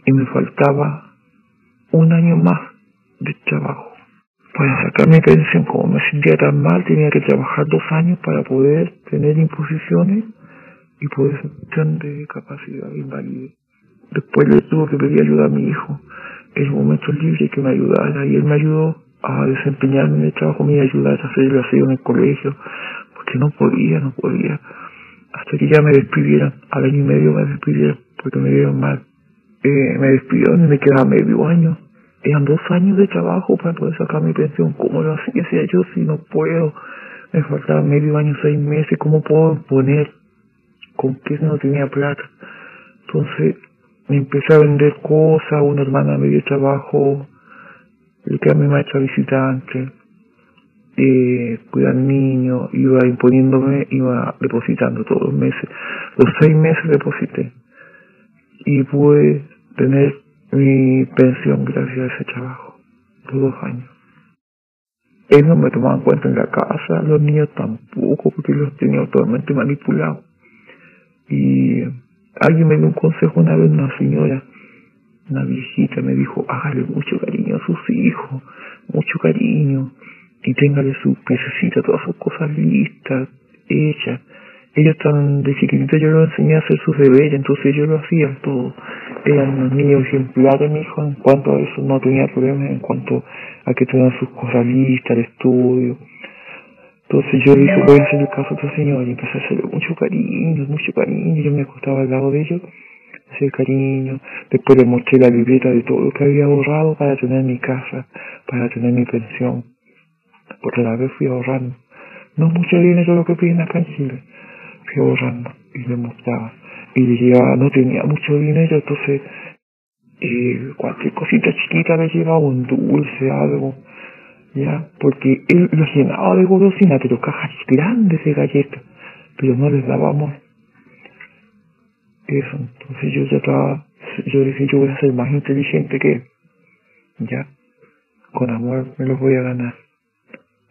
Speaker 1: Y me faltaba un año más de trabajo. Para sacar mi pensión, como me sentía tan mal, tenía que trabajar dos años para poder tener imposiciones y poder tener de capacidad invalide. Después le tuve que pedir ayuda a mi hijo en momentos libres que me ayudara y él me ayudó a desempeñarme en el trabajo, me ayudar a hacer el aseo en el colegio, porque no podía, no podía. Hasta que ya me despidieron, al año y medio me despidieron porque me dieron mal. Eh, me despidieron y me quedaba medio año eran dos años de trabajo para poder sacar mi pensión. ¿Cómo lo hacía? Yo, si no puedo, me faltaba medio año, seis meses, ¿cómo puedo poner? ¿Con qué no tenía plata? Entonces, me empecé a vender cosas, una hermana me dio trabajo, le quedé a mi maestra visitante, eh, cuidar niños, iba imponiéndome, iba depositando todos los meses. Los seis meses deposité. Y pude tener mi pensión gracias a ese trabajo, por dos años. Él no me tomaba en cuenta en la casa, los niños tampoco, porque los tenía totalmente manipulados. Y alguien me dio un consejo una vez, una señora, una viejita, me dijo, hágale mucho cariño a sus hijos, mucho cariño, y téngale su piececita, todas sus cosas listas, hechas. Ellos están de chiquitito, yo los enseñé a hacer sus deberes, entonces yo lo hacía todo eran unos niños ejemplares, mi hijo, en cuanto a eso no tenía problemas, en cuanto a que tenían sus cosas listas, el estudio. Entonces yo dije, voy a hacer el caso a este señor y empecé a hacerle mucho cariño, mucho cariño, yo me acostaba al lado de ellos, hacer cariño, después le mostré la libreta de todo lo que había ahorrado para tener mi casa, para tener mi pensión, porque la vez fui ahorrando, no mucho dinero lo que piden acá en Chile, fui ahorrando y le mostraba. Y ya no tenía mucho dinero, entonces eh, cualquier cosita chiquita le llevaba un dulce, algo, ya, porque él lo llenaba de golosina, pero cajas grandes de galletas, pero no les dábamos eso, entonces yo ya estaba, yo dije, yo voy a ser más inteligente que él, ya, con amor me los voy a ganar,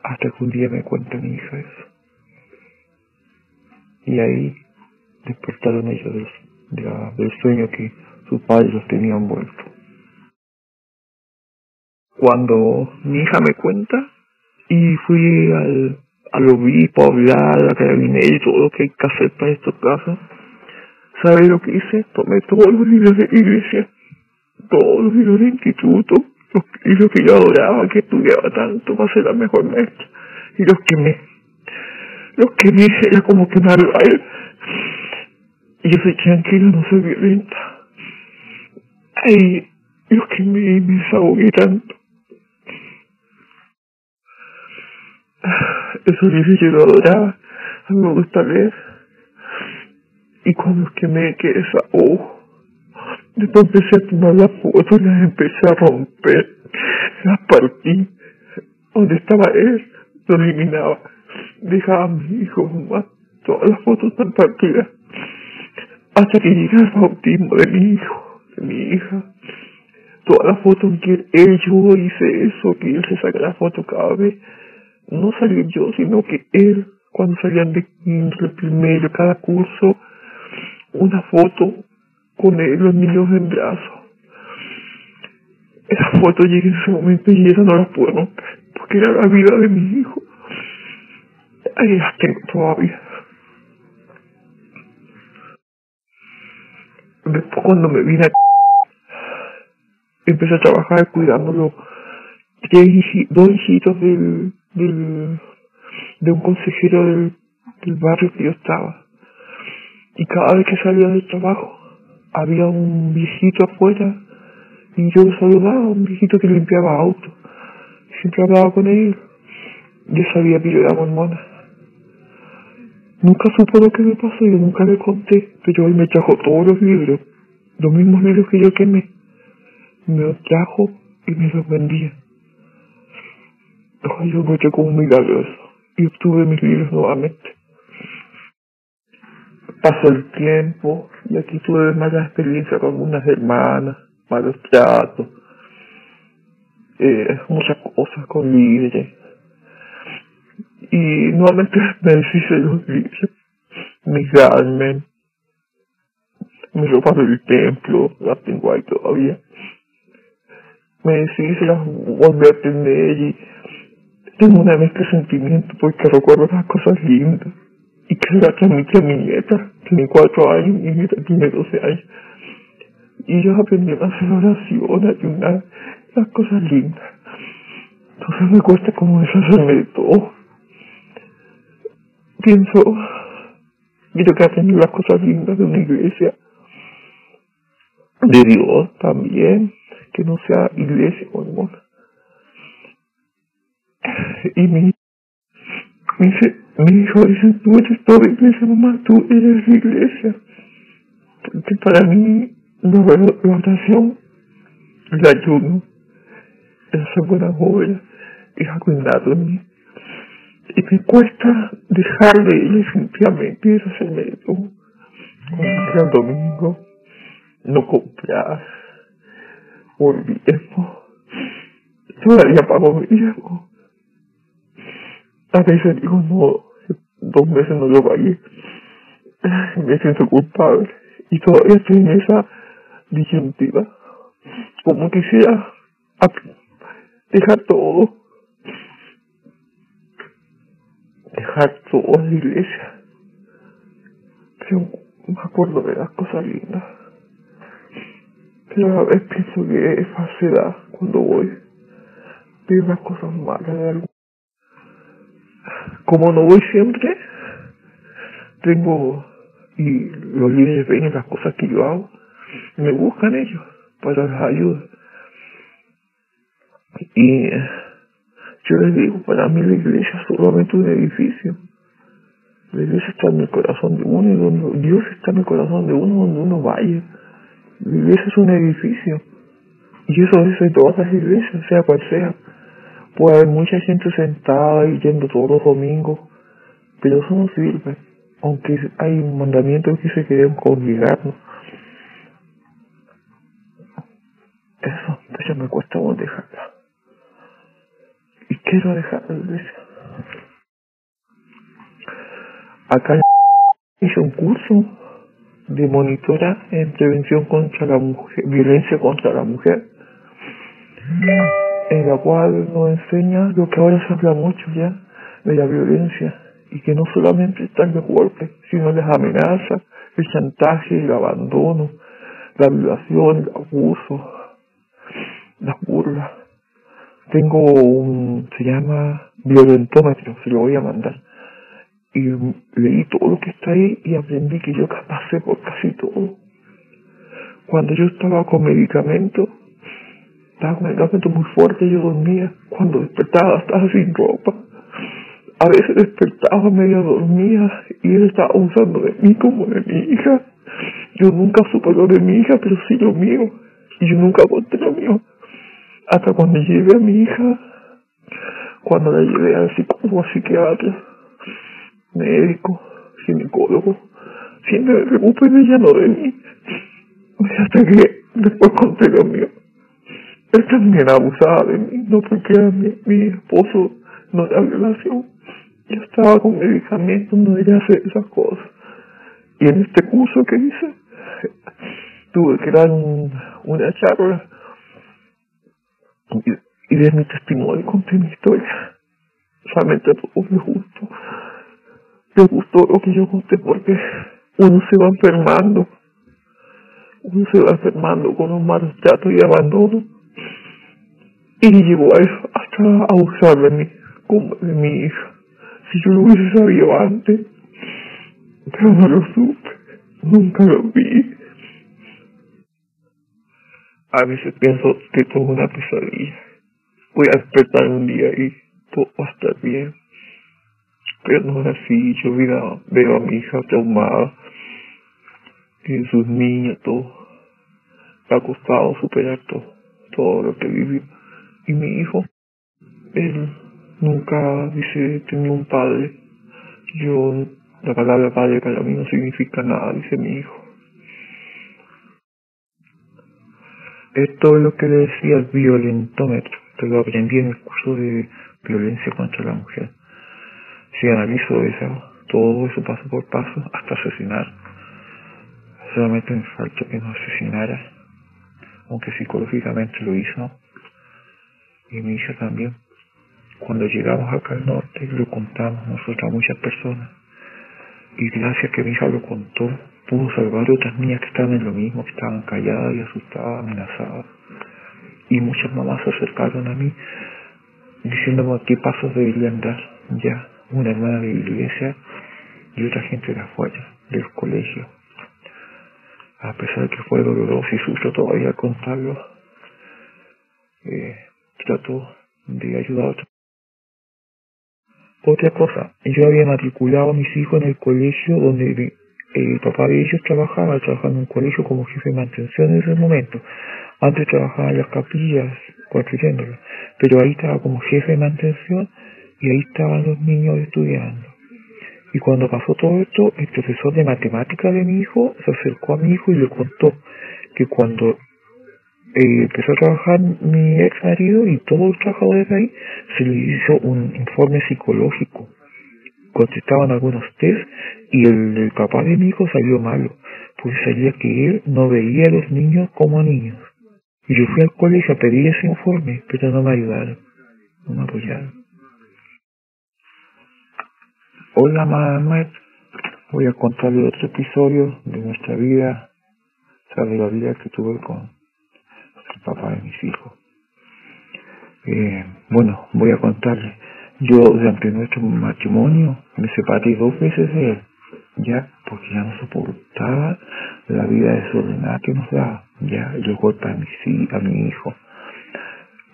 Speaker 1: hasta que un día me cuente mi hija eso. Y ahí despertaron ellos del, del sueño que sus padres los tenían vuelto. Cuando mi hija me cuenta y fui al, al obispo a hablar, a la carabinera y todo lo que hay que hacer para estos casos, ¿sabe lo que hice? Tomé todos los libros de la iglesia, todos los libros de instituto, los que yo adoraba, que estudiaba tanto para ser la mejor maestra, y los que los que me era como que me él. Y yo soy tranquila, no soy violenta. Ay, los que me, me desahogué tanto. Eso dice yo lo adoraba, a mí me gusta leer. Y cuando es que me quedé desahogo, después empecé a tomar las fotos, las empecé a romper, las partí. Donde estaba él, lo eliminaba. Dejaba a mi hijo, todas las fotos están partidas. Hasta que llega el bautismo de mi hijo, de mi hija. Todas las fotos en que él, yo hice eso, que él se saca la foto cada vez. No salió yo, sino que él, cuando salían de el primero, cada curso, una foto con él, los niños en brazos. Esa foto llega en ese momento y esa no la puedo romper, porque era la vida de mi hijo. Tengo todavía. Después cuando me vine a... empecé a trabajar cuidándolo dos hijitos del, del, de un consejero del, del barrio que yo estaba. Y cada vez que salía del trabajo, había un viejito afuera y yo lo saludaba, un viejito que limpiaba autos. Siempre hablaba con él. Yo sabía que yo era mormona. Nunca supo lo que me pasó, yo nunca le conté, pero él me trajo todos los libros, los mismos libros que yo quemé. Me los trajo y me los vendía. Yo me como muy milagroso y obtuve mis libros nuevamente. Pasó el tiempo y aquí tuve malas experiencias con algunas hermanas, malos tratos, eh, muchas cosas con líderes. Y nuevamente me deshice los libros, mi garmen, mi ropa del templo, las tengo ahí todavía. Me deshice, las volví a tener y tengo una mezcla de sentimientos porque recuerdo las cosas lindas y que la transmití a mi nieta, tiene cuatro años, mi nieta tiene doce años. Y yo aprendí a hacer oración, ayunar, las cosas lindas. Entonces me cuesta como deshacerme de todo. Pienso, quiero que aprendí las cosas lindas de una iglesia, de Dios también, que no sea iglesia mormona. Y mi me mi hijo dice, tú eres toda iglesia, mamá, tú eres la iglesia. Porque para mí la oración, el ayuno, esa buena obra es algo innato en mí. Y me cuesta dejarle definitivamente eso se me todo. el domingo, no comprar, por todavía pago viejo a veces digo, no, dos meses no lo pagué. Me siento culpable. Y todavía estoy en esa disyuntiva. Como quisiera dejar todo. Dejar todo en la iglesia. Pero me acuerdo de las cosas lindas. Pero a vez pienso que es falsedad cuando voy. Veo las cosas malas de algo como no voy siempre, tengo, y los líderes ven las cosas que yo hago, me buscan ellos para las ayudas. Y yo les digo, para mí la iglesia es solamente un edificio. La iglesia está en el corazón de uno y donde Dios está en el corazón de uno donde uno vaya. La iglesia es un edificio. Y eso es de todas las iglesias, sea cual sea. Puede haber mucha gente sentada y yendo todos los domingos, pero eso no sirve. Aunque hay mandamientos que se quieren congregarnos. Eso, pues me cuesta dejarla. Y quiero dejar la iglesia. Acá hice un curso de monitora en prevención contra la mujer, violencia contra la mujer, en la cual nos enseña lo que ahora se habla mucho ya de la violencia y que no solamente están los golpes, sino las amenazas, el chantaje, el abandono, la violación, el abuso, las burlas. Tengo un, se llama violentómetro, se lo voy a mandar. Y leí todo lo que está ahí y aprendí que yo pasé por casi todo. Cuando yo estaba con medicamentos, estaba con medicamentos muy fuerte, yo dormía. Cuando despertaba estaba sin ropa. A veces despertaba medio dormida y él estaba usando de mí como de mi hija. Yo nunca supe lo de mi hija, pero sí lo mío. Y yo nunca conté lo mío. Hasta cuando llevé a mi hija, cuando la llevé al psicólogo, psiquiatra, médico, ginecólogo, siempre me recuperé ya no de mí. Hasta que después conté lo mío. Él también abusaba de mí, no porque era mi, mi esposo, no era violación. Yo estaba con medicamentos, no debería hacer esas cosas. Y en este curso que hice, tuve que dar una charla y, de mi testimonio conté mi historia. Solamente a todos les gustó. Gustó lo que yo conté porque uno se va enfermando. Uno se va enfermando con un malos tratos y abandono. Y llegó a eso, hasta a usar de mí, como de mi hija. Si yo lo hubiese sabido antes, pero no lo supe, nunca lo vi. A veces pienso que tengo una pesadilla. Voy a despertar un día y todo va a estar bien. Pero no es así. Yo veo, veo a mi hija traumada. Y sus niñas, todo. Me ha superar todo, todo lo que vivió. Y mi hijo, él nunca dice tenía un padre. Yo, la palabra padre para mí no significa nada, dice mi hijo. Esto es lo que le decía el violentómetro, que lo aprendí en el curso de violencia contra la mujer. Si analizo eso, todo eso paso por paso hasta asesinar. Solamente me falta que no asesinara, aunque psicológicamente lo hizo. Y mi hija también. Cuando llegamos acá al norte, lo contamos nosotros a muchas personas. Y gracias que mi hija lo contó, pudo salvar a otras niñas que estaban en lo mismo, que estaban calladas y asustadas, amenazadas. Y muchas mamás se acercaron a mí diciéndome qué pasos deberían dar. Ya, una hermana de la iglesia y otra gente de afuera, del colegio. A pesar de que fue doloroso y sufro todavía contarlo, eh, trato de ayudar a otros. Otra cosa, yo había matriculado a mis hijos en el colegio donde el papá de ellos trabajaba, trabajando en un colegio como jefe de mantención en ese momento. Antes trabajaba en las capillas, construyéndolas, pero ahí estaba como jefe de mantención y ahí estaban los niños estudiando. Y cuando pasó todo esto, el profesor de matemática de mi hijo se acercó a mi hijo y le contó que cuando eh, empezó a trabajar mi ex marido y todos los trabajadores ahí, se le hizo un informe psicológico contestaban algunos test y el, papá de mi hijo salió malo, pues salía que él no veía a los niños como niños. Y yo fui al colegio a pedir ese informe, pero no me ayudaron, no me apoyaron. Hola mamá, voy a contarle otro episodio de nuestra vida, o sea, de la vida que tuve con el papá de mis hijos. Eh, bueno, voy a contarle yo, durante nuestro matrimonio, me separé dos veces de él, ya, porque ya no soportaba la vida desordenada que nos daba, ya, yo golpe a mi, a mi hijo.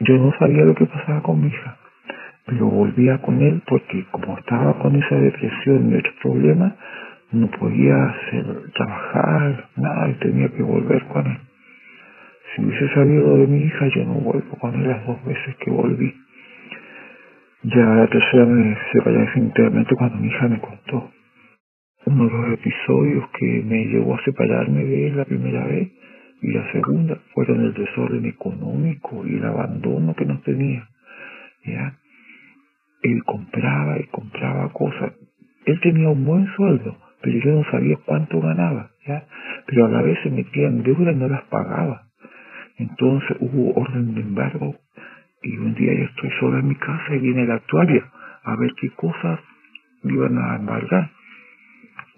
Speaker 1: Yo no sabía lo que pasaba con mi hija. pero volvía con él porque como estaba con esa depresión y otros problemas, no podía hacer, trabajar, nada, y tenía que volver con él. Si hubiese sabido de mi hija, yo no vuelvo con él las dos veces que volví. Ya la tercera me separé definitivamente cuando mi hija me contó. Uno de los episodios que me llevó a separarme de él la primera vez y la segunda fueron el desorden económico y el abandono que nos tenía. ¿ya? Él compraba y compraba cosas. Él tenía un buen sueldo, pero yo no sabía cuánto ganaba, ¿ya? Pero a la vez se metía en deuda y no las pagaba. Entonces hubo orden de embargo y un día yo estoy sola en mi casa y viene la actuaria a ver qué cosas iban a embargar.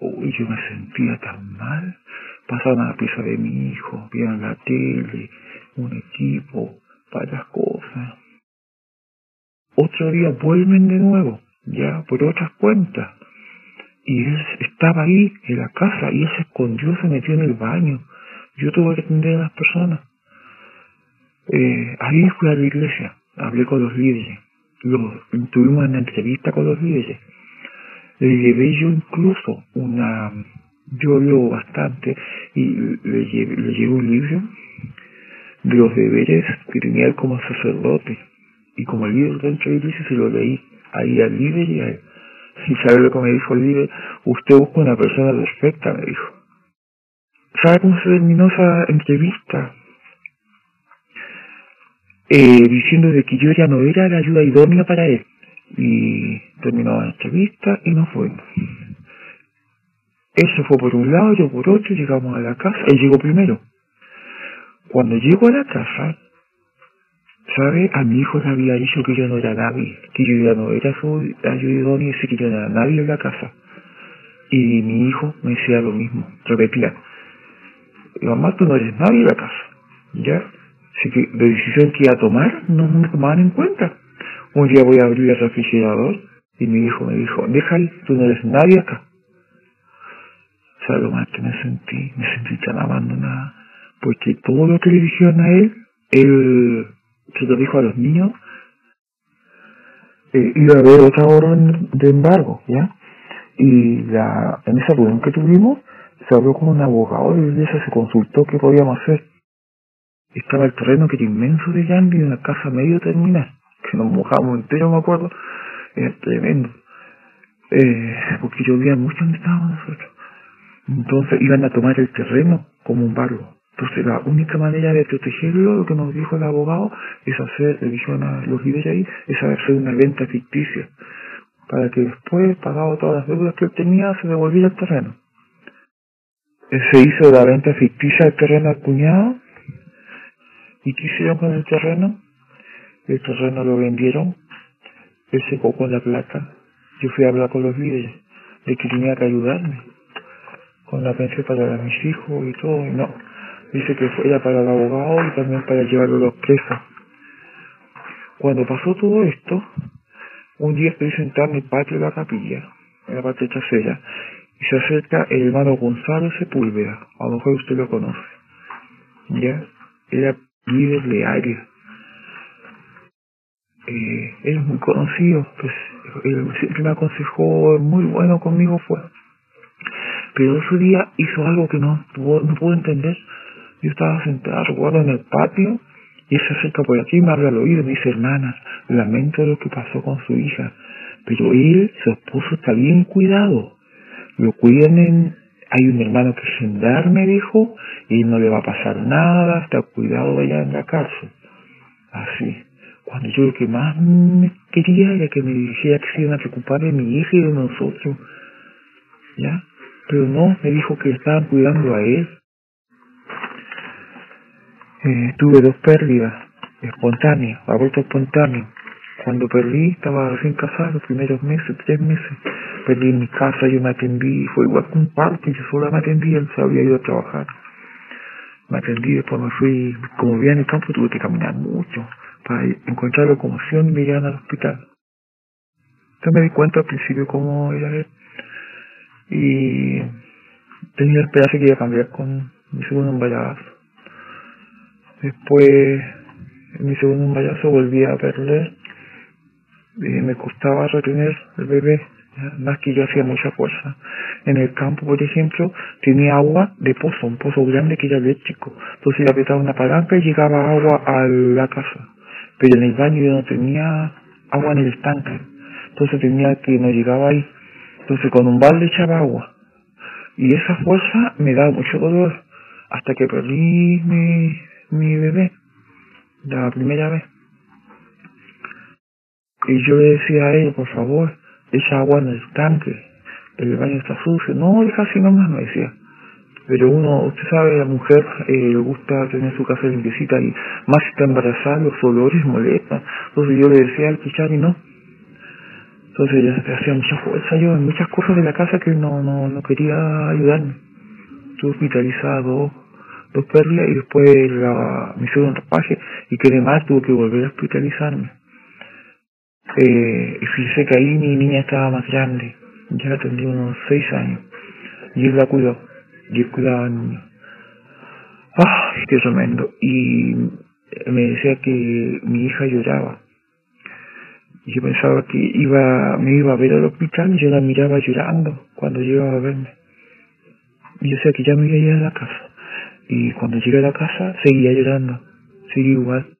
Speaker 1: Uy, yo me sentía tan mal. Pasaban a la pieza de mi hijo, vieron la tele, un equipo, varias cosas. Otro día vuelven de nuevo, ya por otras cuentas. Y él estaba ahí en la casa y él se escondió, se metió en el baño. Yo tuve que atender a las personas. Eh, ahí fui a la iglesia, hablé con los líderes, tuvimos una entrevista con los líderes. Le llevé yo incluso una, yo leo bastante y le llevé, le llevé un libro de los deberes que tenía como sacerdote. Y como líder dentro de la iglesia se lo leí ahí al líder y a él. Y sabe lo que me dijo el líder, usted busca una persona perfecta, me dijo. ¿Sabe cómo se terminó esa entrevista? Eh, diciendo de que yo ya no era la ayuda idónea para él. Y terminó la entrevista y nos fuimos. Eso fue por un lado, yo por otro, llegamos a la casa, él llegó primero. Cuando llego a la casa, ¿sabe? A mi hijo le había dicho que yo no era nadie, que yo ya no era su ayuda idónea y que yo no era nadie en la casa. Y mi hijo me decía lo mismo, repetía, mamá, tú no eres nadie en la casa, ¿ya? Así que la decisión que iba a tomar no me tomaban en cuenta. Un día voy a abrir el refrigerador y mi hijo me dijo, déjale, tú no eres nadie acá. ¿Sabes lo mal que me sentí? Me sentí tan abandonada. Porque todo lo que le dijeron a él, él se lo dijo a los niños, eh, iba a haber otra orden de embargo, ¿ya? Y en esa reunión que tuvimos, se habló con un abogado y de se consultó qué podíamos hacer estaba el terreno que era inmenso de Yandy, una casa medio terminal, que nos mojamos entero, me acuerdo, era tremendo, eh, porque llovía mucho donde estábamos nosotros. Entonces iban a tomar el terreno como un barro. Entonces la única manera de protegerlo, lo que nos dijo el abogado, es hacer, le dijeron a los líderes ahí, es hacer una venta ficticia, para que después, pagado todas las deudas que él tenía, se devolviera el terreno. Se hizo la venta ficticia del terreno al cuñado, ¿Y qué hicieron con el terreno? El terreno lo vendieron, él se con la plata. Yo fui a hablar con los líderes de que tenía que ayudarme con la pensión para mis hijos y todo, y no. Dice que fue para el abogado y también para llevarlo a los presos. Cuando pasó todo esto, un día estoy sentado en el patio de la capilla, en la parte trasera, y se acerca el hermano Gonzalo Sepúlveda, a lo mejor usted lo conoce. ¿Ya? Era líder de área. Eh, él es muy conocido, pues él siempre me aconsejó, muy bueno conmigo fue. Pero ese día hizo algo que no, no puedo entender. Yo estaba sentado, recuerdo, en el patio, y se acerca por aquí y me habla al oído y me dice, hermana, lamento lo que pasó con su hija, pero él, su esposo, está bien cuidado. Lo cuidan en, hay un hermano que es me dijo, y no le va a pasar nada, está cuidado allá en la cárcel. Así. Cuando yo lo que más me quería era que me dijera que se iban a preocupar de mi hija y de nosotros. ¿Ya? Pero no, me dijo que estaban cuidando a él. Eh, tuve dos pérdidas espontáneas, aborto espontáneo. Cuando perdí, estaba recién casado, los primeros meses, tres meses. Perdí mi casa, yo me atendí, fue igual que un parque, yo solo me atendí, él se había ido a trabajar. Me atendí, después me fui, como vivía en el campo, tuve que caminar mucho para encontrar locomoción y me llevan al hospital. Entonces me di cuenta al principio cómo era él. Y tenía esperanza que iba a cambiar con mi segundo embarazo. Después, en mi segundo embarazo volví a perder eh, me costaba retener el bebé, más que yo hacía mucha fuerza. En el campo, por ejemplo, tenía agua de pozo, un pozo grande que era eléctrico. Entonces yo apretaba una palanca y llegaba agua a la casa. Pero en el baño yo no tenía agua en el tanque. Entonces tenía que no llegaba ahí. Entonces con un balde echaba agua. Y esa fuerza me daba mucho dolor. Hasta que perdí mi, mi bebé. La primera vez. Y yo le decía a ella, por favor, echa agua en el tanque, el baño está sucio. No, deja así nomás, me decía. Pero uno, usted sabe, la mujer eh, le gusta tener su casa limpiecita y más si está embarazada, los olores molestan. Entonces yo le decía al Pichari, no. Entonces ella hacía mucha fuerza yo en muchas cosas de la casa que no, no, no quería ayudarme. Estuve hospitalizado dos pérdidas y después la, me hicieron un rapaje y que además tuve que volver a hospitalizarme. Eh, fíjese que ahí mi niña estaba más grande, ya tendría unos seis años, y él la cuidó, y él cuidaba al niño. ¡Ah! ¡Qué tremendo! Y me decía que mi hija lloraba. Y yo pensaba que iba, me iba a ver al hospital y yo la miraba llorando cuando llegaba a verme. Y yo decía que ya me iba a ir a la casa. Y cuando llegué a la casa seguía llorando, seguía igual.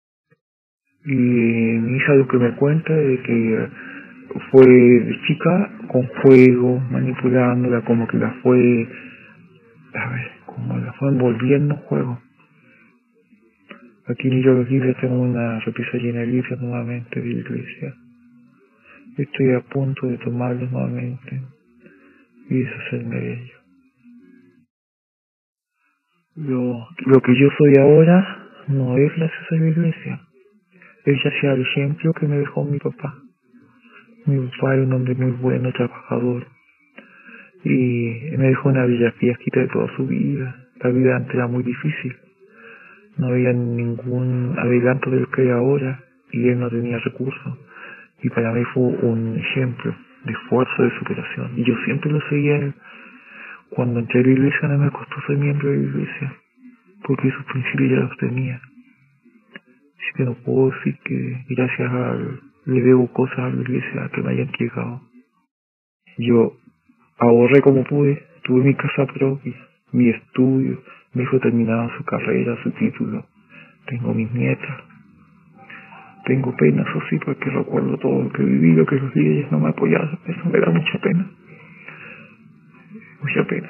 Speaker 1: Y mi hija lo que me cuenta es que fue de chica con fuego, manipulándola, como que la fue, a ver, como la fue envolviendo en juego. Aquí en los Libres tengo una repisa llena de libros nuevamente de la iglesia. Estoy a punto de tomarlos nuevamente y deshacerme de ellos. Lo, lo que yo soy ahora no es gracias a la iglesia ella sea el ejemplo que me dejó mi papá. Mi papá era un hombre muy bueno, trabajador. Y me dejó una bella fiesta de toda su vida. La vida antes era muy difícil. No había ningún adelanto del que hay ahora y él no tenía recursos. Y para mí fue un ejemplo de esfuerzo, de superación. Y yo siempre lo seguía él. Cuando entré a la iglesia no me costó ser miembro de la iglesia, porque esos principios ya los tenía que no puedo decir que gracias a le debo cosas a la iglesia que me hayan llegado. Yo ahorré como pude, tuve mi casa propia, mi estudio, mi hijo terminaba su carrera, su título, tengo mis nietas. Tengo pena, eso sí, porque recuerdo todo lo que viví, lo que los días no me apoyaron, eso me da mucha pena. Mucha pena.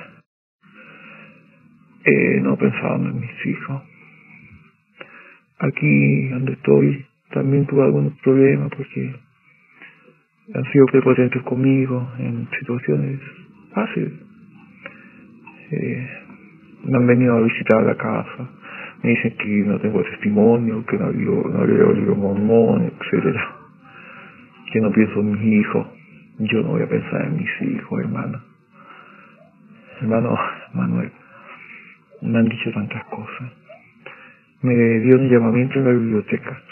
Speaker 1: Eh, no pensaba en mis hijos aquí donde estoy también tuve algunos problemas porque han sido prepotentes conmigo en situaciones fáciles. Eh, me han venido a visitar la casa, me dicen que no tengo testimonio, que no leo, no leo libro mormón, etcétera, que no pienso en mis hijos. Yo no voy a pensar en mis hijos, hermano. Hermano Manuel, me han dicho tantas cosas me dio un llamamiento en la biblioteca.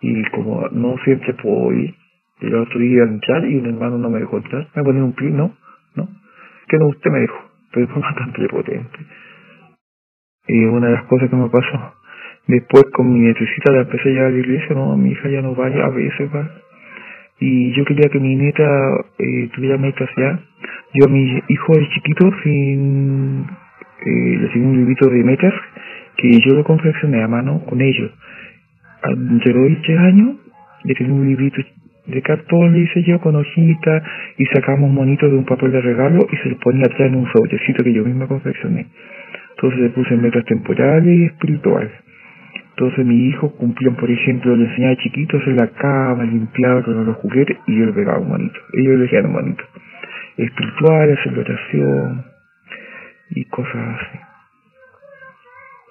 Speaker 1: Y como no siempre puedo ir, el otro día entrar y un hermano no me dejó entrar, me ponía un pino, ¿no? Que no, usted me dijo, pero fue bastante prepotente. Y una de las cosas que me pasó, después con mi nietecita la empecé a llevar a la iglesia, no, mi hija ya no vaya, a veces va. Y yo quería que mi nieta eh, tuviera metas ya. Yo a mi hijo de chiquito, sin, eh, le un librito de metas, que yo lo confeccioné a mano con ellos. Entre dos y tres años, le tenía un librito de cartón, le hice yo con hojitas y sacamos monitos de un papel de regalo y se lo ponía atrás en un sobrecito que yo mismo confeccioné. Entonces le puse metas temporales y espirituales. Entonces mi hijo cumplían, por ejemplo, le enseñaba chiquito hacer la cama, limpiaba con los juguetes y yo le pegaba un monito. Ellos le decían un monito. Espirituales, celebración y cosas así.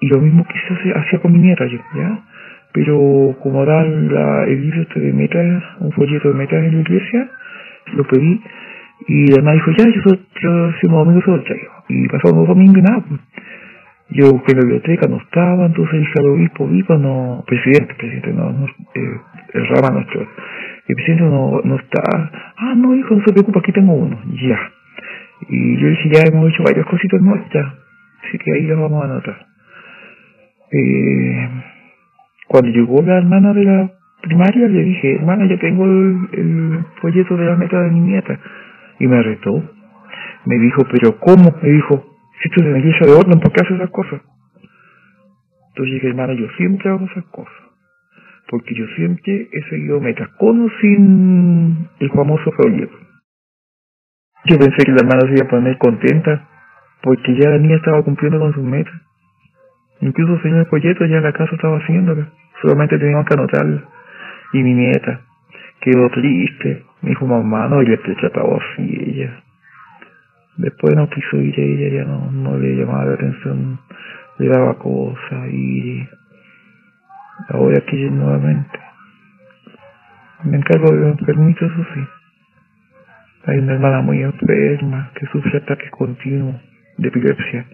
Speaker 1: Y lo mismo que se hacía con mi nieta yo, ¿ya? Pero como dan la, el libro este de metas, un folleto de metas en la iglesia, lo pedí y además dijo, ya, yo soy si domingo se. Y pasó dos domingos y nada, pues. Yo busqué la biblioteca, no estaba, entonces dije al obispo, obispo no, presidente, presidente, no, no eh, el rama nuestro, el presidente no, no está, ah, no, hijo, no se preocupe, aquí tengo uno, ya. Y yo dije, ya hemos hecho varias cositas ya. Así que ahí las vamos a anotar. Eh, cuando llegó la hermana de la primaria le dije, hermana, yo tengo el, el folleto de la meta de mi nieta. Y me retó. Me dijo, pero ¿cómo? Me dijo, si tú eres iglesia de orden, ¿por qué haces esas cosas? Entonces dije, hermana, yo siempre hago esas cosas. Porque yo siempre he seguido metas, con sin el famoso folleto. Yo pensé que la hermana se iba a poner contenta, porque ya la niña estaba cumpliendo con sus metas. Incluso el folleto ya la casa estaba haciéndola, solamente teníamos que anotarla. Y mi nieta quedó triste, me dijo, mamá, no, yo te trataba así, ella. Después no quiso ir, ella ya no, le llamaba la atención, le daba cosas y ahora aquí nuevamente. Me encargo de enfermito, eso sí. Hay una hermana muy enferma que sufre ataques continuos de epilepsia,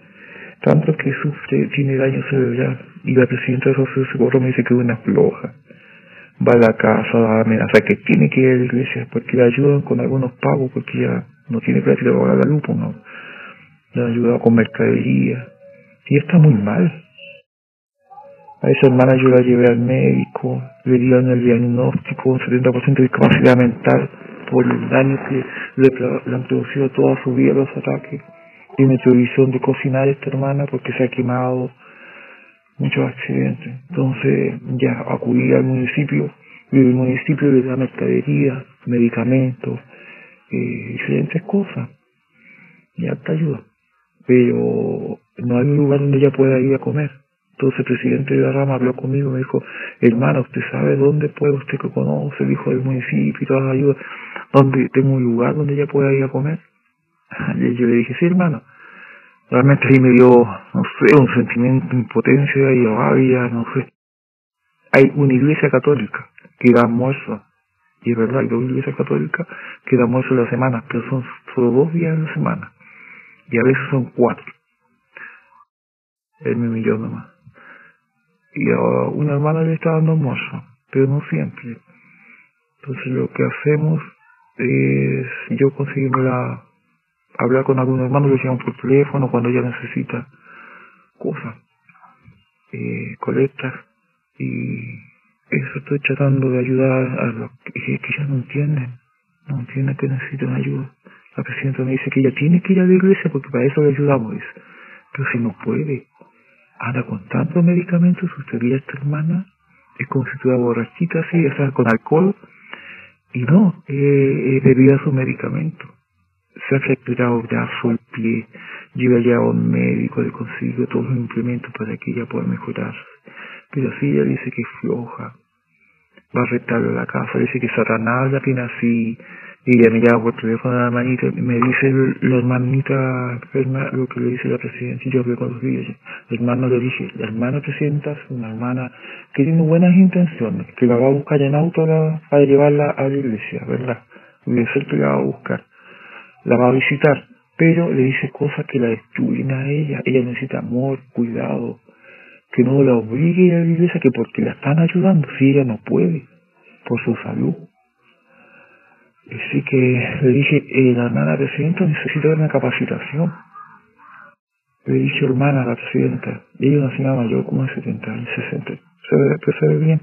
Speaker 1: tanto que sufre, tiene daño cerebral, y la presidenta de José Seguro me dice que es una floja. Va a la casa, la amenaza que tiene que ir a la iglesia porque le ayudan con algunos pagos porque ya no tiene plata de pagar la lupa, ¿no? Le han ayudado con mercadería y está muy mal. A esa hermana yo la llevé al médico, le dieron el diagnóstico, un 70% de discapacidad mental por el daño que le, han producido toda su vida los ataques. Tiene prohibición de cocinar esta hermana porque se ha quemado muchos accidentes. Entonces ya acudí al municipio y el municipio le da mercadería, medicamentos, eh, diferentes cosas. Y hasta ayuda. Pero no hay un lugar donde ella pueda ir a comer. Entonces el presidente de la rama habló conmigo, me dijo, hermano, ¿usted sabe dónde puede usted que conoce? El municipio y todas las ayudas, donde tengo un lugar donde ella pueda ir a comer. Y yo le dije, sí, hermano. Realmente ahí me dio, no sé, un sentimiento de impotencia y rabia, no sé. Hay una iglesia católica que da almuerzo, y es verdad, hay una iglesia católica que da almuerzo a la semana, pero son solo dos días en la semana, y a veces son cuatro. Él me millón nomás y a una hermana le está dando almuerzo, pero no siempre. Entonces lo que hacemos es yo conseguirme la, hablar con algún hermano que llaman por teléfono cuando ella necesita cosas, eh, colectas y eso estoy tratando de ayudar a los que, que ya no entienden, no entienden que necesitan ayuda. La presidenta me dice que ella tiene que ir a la iglesia porque para eso le ayudamos, pero si no puede, anda con tantos medicamentos, usted ve a esta hermana, es como si estuviera borrachita así, o sea, con alcohol, y no, eh, debido a su medicamento. Se el brazo, el pie, lleva ya a un médico, le consigue todos los implementos para que ella pueda mejorar. Pero si ella dice que es floja, va a retarle a la casa, dice que Satanás la tiene así, y me llama por teléfono a la hermanita me dice la hermanita enferma lo que le dice la presidenta y yo hablé con los días. El hermano le dije, la hermana presidenta es una hermana que tiene buenas intenciones, que la va a buscar en auto para llevarla a la iglesia, ¿verdad? Y es que la va a buscar. La va a visitar, pero le dice cosas que la destruyen a ella. Ella necesita amor, cuidado, que no la obligue a ir a la iglesia, que porque la están ayudando, si ella no puede, por su salud. Así que le dije, eh, la hermana presidenta necesita una capacitación. Le dije, hermana, la presidenta, ella es una señora mayor, como de 70 años, 60, se ve, se ve bien.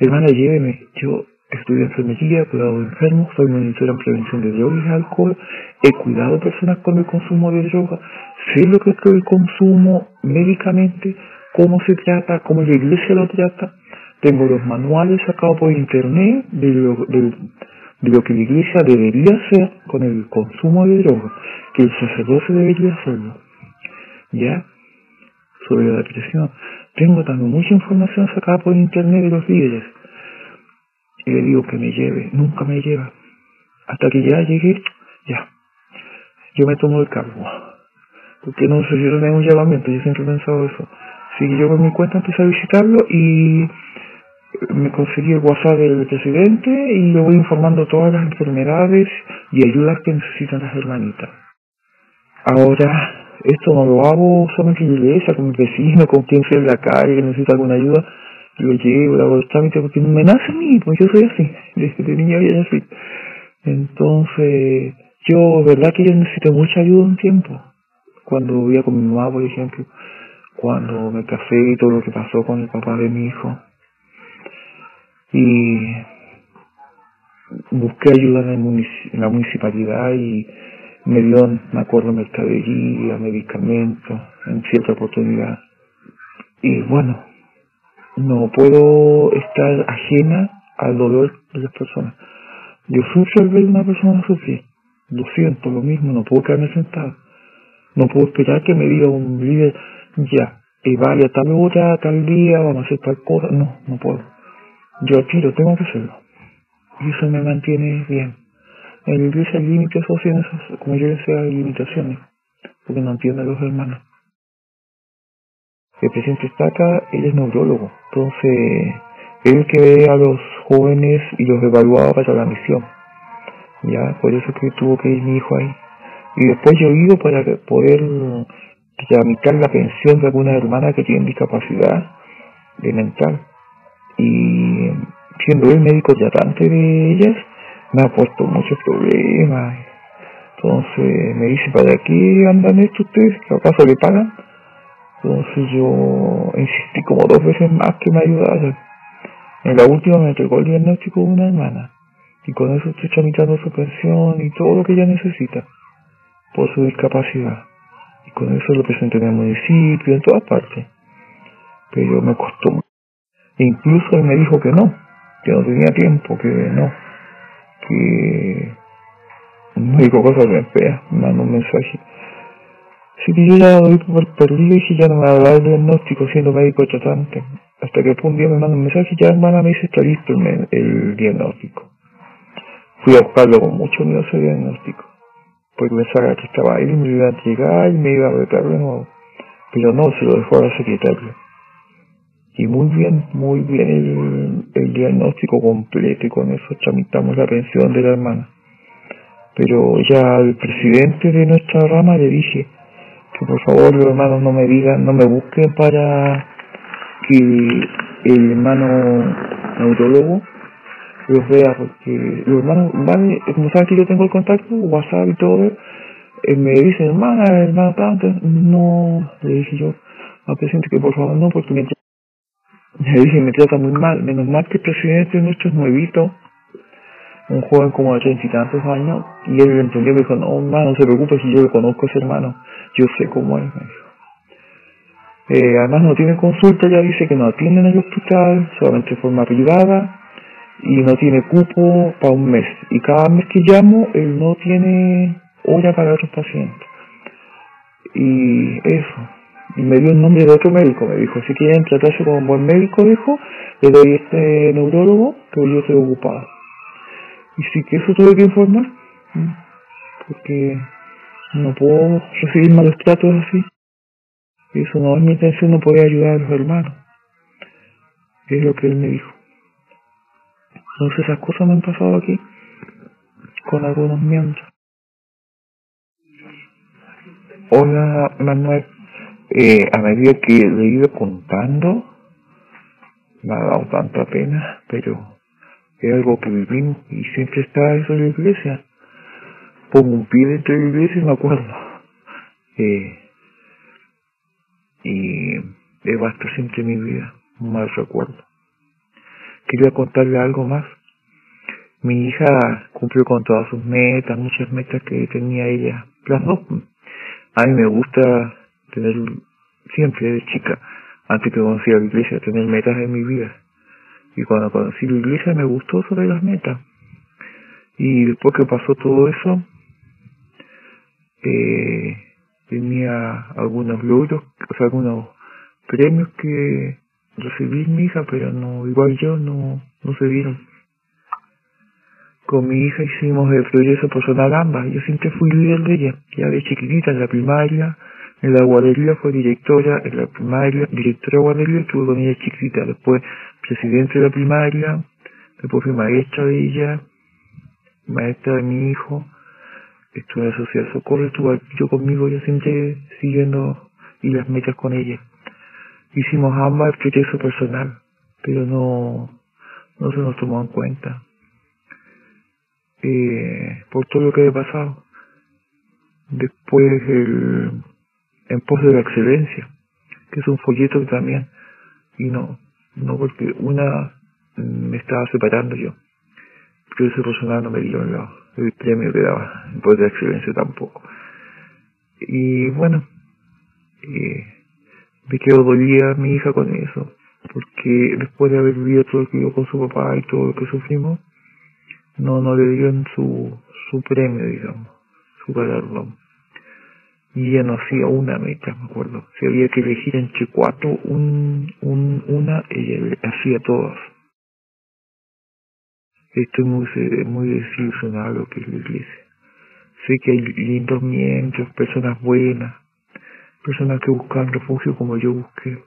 Speaker 1: Hermana, lléveme, yo estudio enfermería, cuidado de enfermos, soy monitor en prevención de drogas y alcohol, he cuidado personas con el consumo de drogas, sé lo que es el consumo médicamente, cómo se trata, cómo la iglesia lo trata, tengo los manuales sacados por internet de lo, de lo que la iglesia debería hacer con el consumo de drogas, que el sacerdote debería hacerlo. ¿Ya? Sobre la depresión. Tengo también mucha información sacada por internet de los líderes. Y le digo que me lleve. Nunca me lleva. Hasta que ya llegué, ya. Yo me tomo el cargo. Porque no sé si yo tengo un llamamiento, yo siempre he pensado eso. Si yo por mi cuenta empecé a visitarlo y me conseguí el WhatsApp del presidente y le voy informando todas las enfermedades y ayudas que necesitan las hermanitas. Ahora, esto no lo hago solamente en la iglesia, con mi vecino, con quien sea en la calle que necesita alguna ayuda, lo llevo, le hago el trámite porque me nace a mí, pues yo soy así, desde de niña ya así. Entonces, yo, verdad que yo necesité mucha ayuda un tiempo. Cuando vivía con mi mamá, por ejemplo, cuando me casé y todo lo que pasó con el papá de mi hijo y busqué ayuda en, la municipalidad y me dio, me acuerdo, mercadería, medicamentos, en cierta oportunidad. Y bueno, no puedo estar ajena al dolor de las personas. Yo sufro al ver una persona sufrir. Lo siento, lo mismo, no puedo quedarme sentado. No puedo esperar que me diga un líder, ya, y vaya tal hora, tal día, vamos a hacer tal cosa. No, no puedo. Yo quiero, tengo que hacerlo. Y eso me mantiene bien. En la iglesia hay límites sociales, como yo decía, hay limitaciones, porque no entienden los hermanos. El presidente está acá, él es neurólogo, entonces él que ve a los jóvenes y los evaluaba para la misión. Ya, por eso que tuvo que ir mi hijo ahí. Y después yo he ido para poder tramitar la pensión de alguna hermana que tiene discapacidad de mental. Y siendo el médico tratante de ellas, me ha puesto muchos problemas. Entonces me dice, ¿para qué andan esto ustedes? ¿Qué acaso le pagan? Entonces yo insistí como dos veces más que me ayudaran. En la última me entregó el diagnóstico de una hermana. Y con eso estoy tramitando su pensión y todo lo que ella necesita por su discapacidad. Y con eso lo presenté en el municipio, en todas partes. Pero me costó incluso él me dijo que no, que no tenía tiempo, que no, que no dijo cosas bien feas, me mandó un mensaje. Si ya doy por perdido y si ya no me va a dar el diagnóstico siendo médico tratante. Hasta que un día me manda un mensaje y ya hermana me dice está listo el, el diagnóstico. Fui a buscarlo con mucho miedo ese diagnóstico. Porque pensaba que estaba ahí, me iba a llegar y me iba a ver de nuevo. Pero no, se lo dejó a la secretaria y muy bien, muy bien el, diagnóstico completo y con eso tramitamos la pensión de la hermana. Pero ya al presidente de nuestra rama le dije por favor los hermanos no me digan, no me busquen para que el hermano neurólogo los vea, porque los hermanos, vale, como saben que yo tengo el contacto, WhatsApp y todo, eh, me dicen, hermana, hermana, tanto, no, le dije yo al presidente que por favor no, porque me le dije, me trata muy mal. Menos mal que el presidente nuestro es nuevito, un joven como de treinta y tantos años, y él entendió, me dijo, no, no se preocupe si yo le conozco a ese hermano, yo sé cómo es. Eh, además no tiene consulta, ya dice que no atiende en el hospital, solamente de forma privada, y no tiene cupo para un mes. Y cada mes que llamo, él no tiene hora para otros pacientes. Y eso, y me dio el nombre de otro médico, me dijo, si quieren tratarse con un buen médico, dijo, le doy este neurólogo, que yo estoy ocupado. Y sí que eso tuve que informar, porque no puedo recibir malos tratos así. Eso no es mi intención, no poder ayudar a los hermanos. Es lo que él me dijo. Entonces esas cosas me han pasado aquí con algunos miembros. Hola Manuel, eh, a medida que le he ido contando, me ha dado tanta pena, pero es algo que vivimos y siempre está eso en la iglesia. Pongo un pie dentro de la iglesia y me acuerdo. Eh, y he basta siempre mi vida, un mal recuerdo. Quería contarle algo más. Mi hija cumplió con todas sus metas, muchas metas que tenía ella, las dos. A mí me gusta tener siempre de chica, antes que conocí la iglesia, tener metas en mi vida. Y cuando conocí la iglesia me gustó sobre las metas. Y después que pasó todo eso, eh, tenía algunos logros, o sea, algunos premios que recibí mi hija, pero no, igual yo no, no se vieron. Con mi hija hicimos el progreso personal ambas. Yo siempre fui líder de ella, ya de chiquitita en la primaria, en la guardería fue directora, en la primaria, directora de guardería, estuve con ella chiquita, después presidente de la primaria, después fui maestra de ella, maestra de mi hijo, estuve en la sociedad socorro, estuve yo conmigo, yo siempre siguiendo y las metas con ella. Hicimos ambas el proceso personal, pero no, no se nos tomó en cuenta. Eh, por todo lo que había pasado. Después el en pos de la excelencia, que es un folleto también, y no, no porque una me estaba separando yo. Pero ese personal no me dio el premio que daba, por la excelencia tampoco. Y bueno, eh, me quedo dolida mi hija con eso, porque después de haber vivido todo lo que vivió con su papá y todo lo que sufrimos, no, no le dieron su, su premio, digamos, su galardón. Y ella no hacía una meta, me acuerdo. Si había que elegir entre cuatro, un, un, una, ella hacía todas. Estoy muy, muy desilusionado lo que es la iglesia. Sé que hay lindos miembros, personas buenas, personas que buscan refugio como yo busqué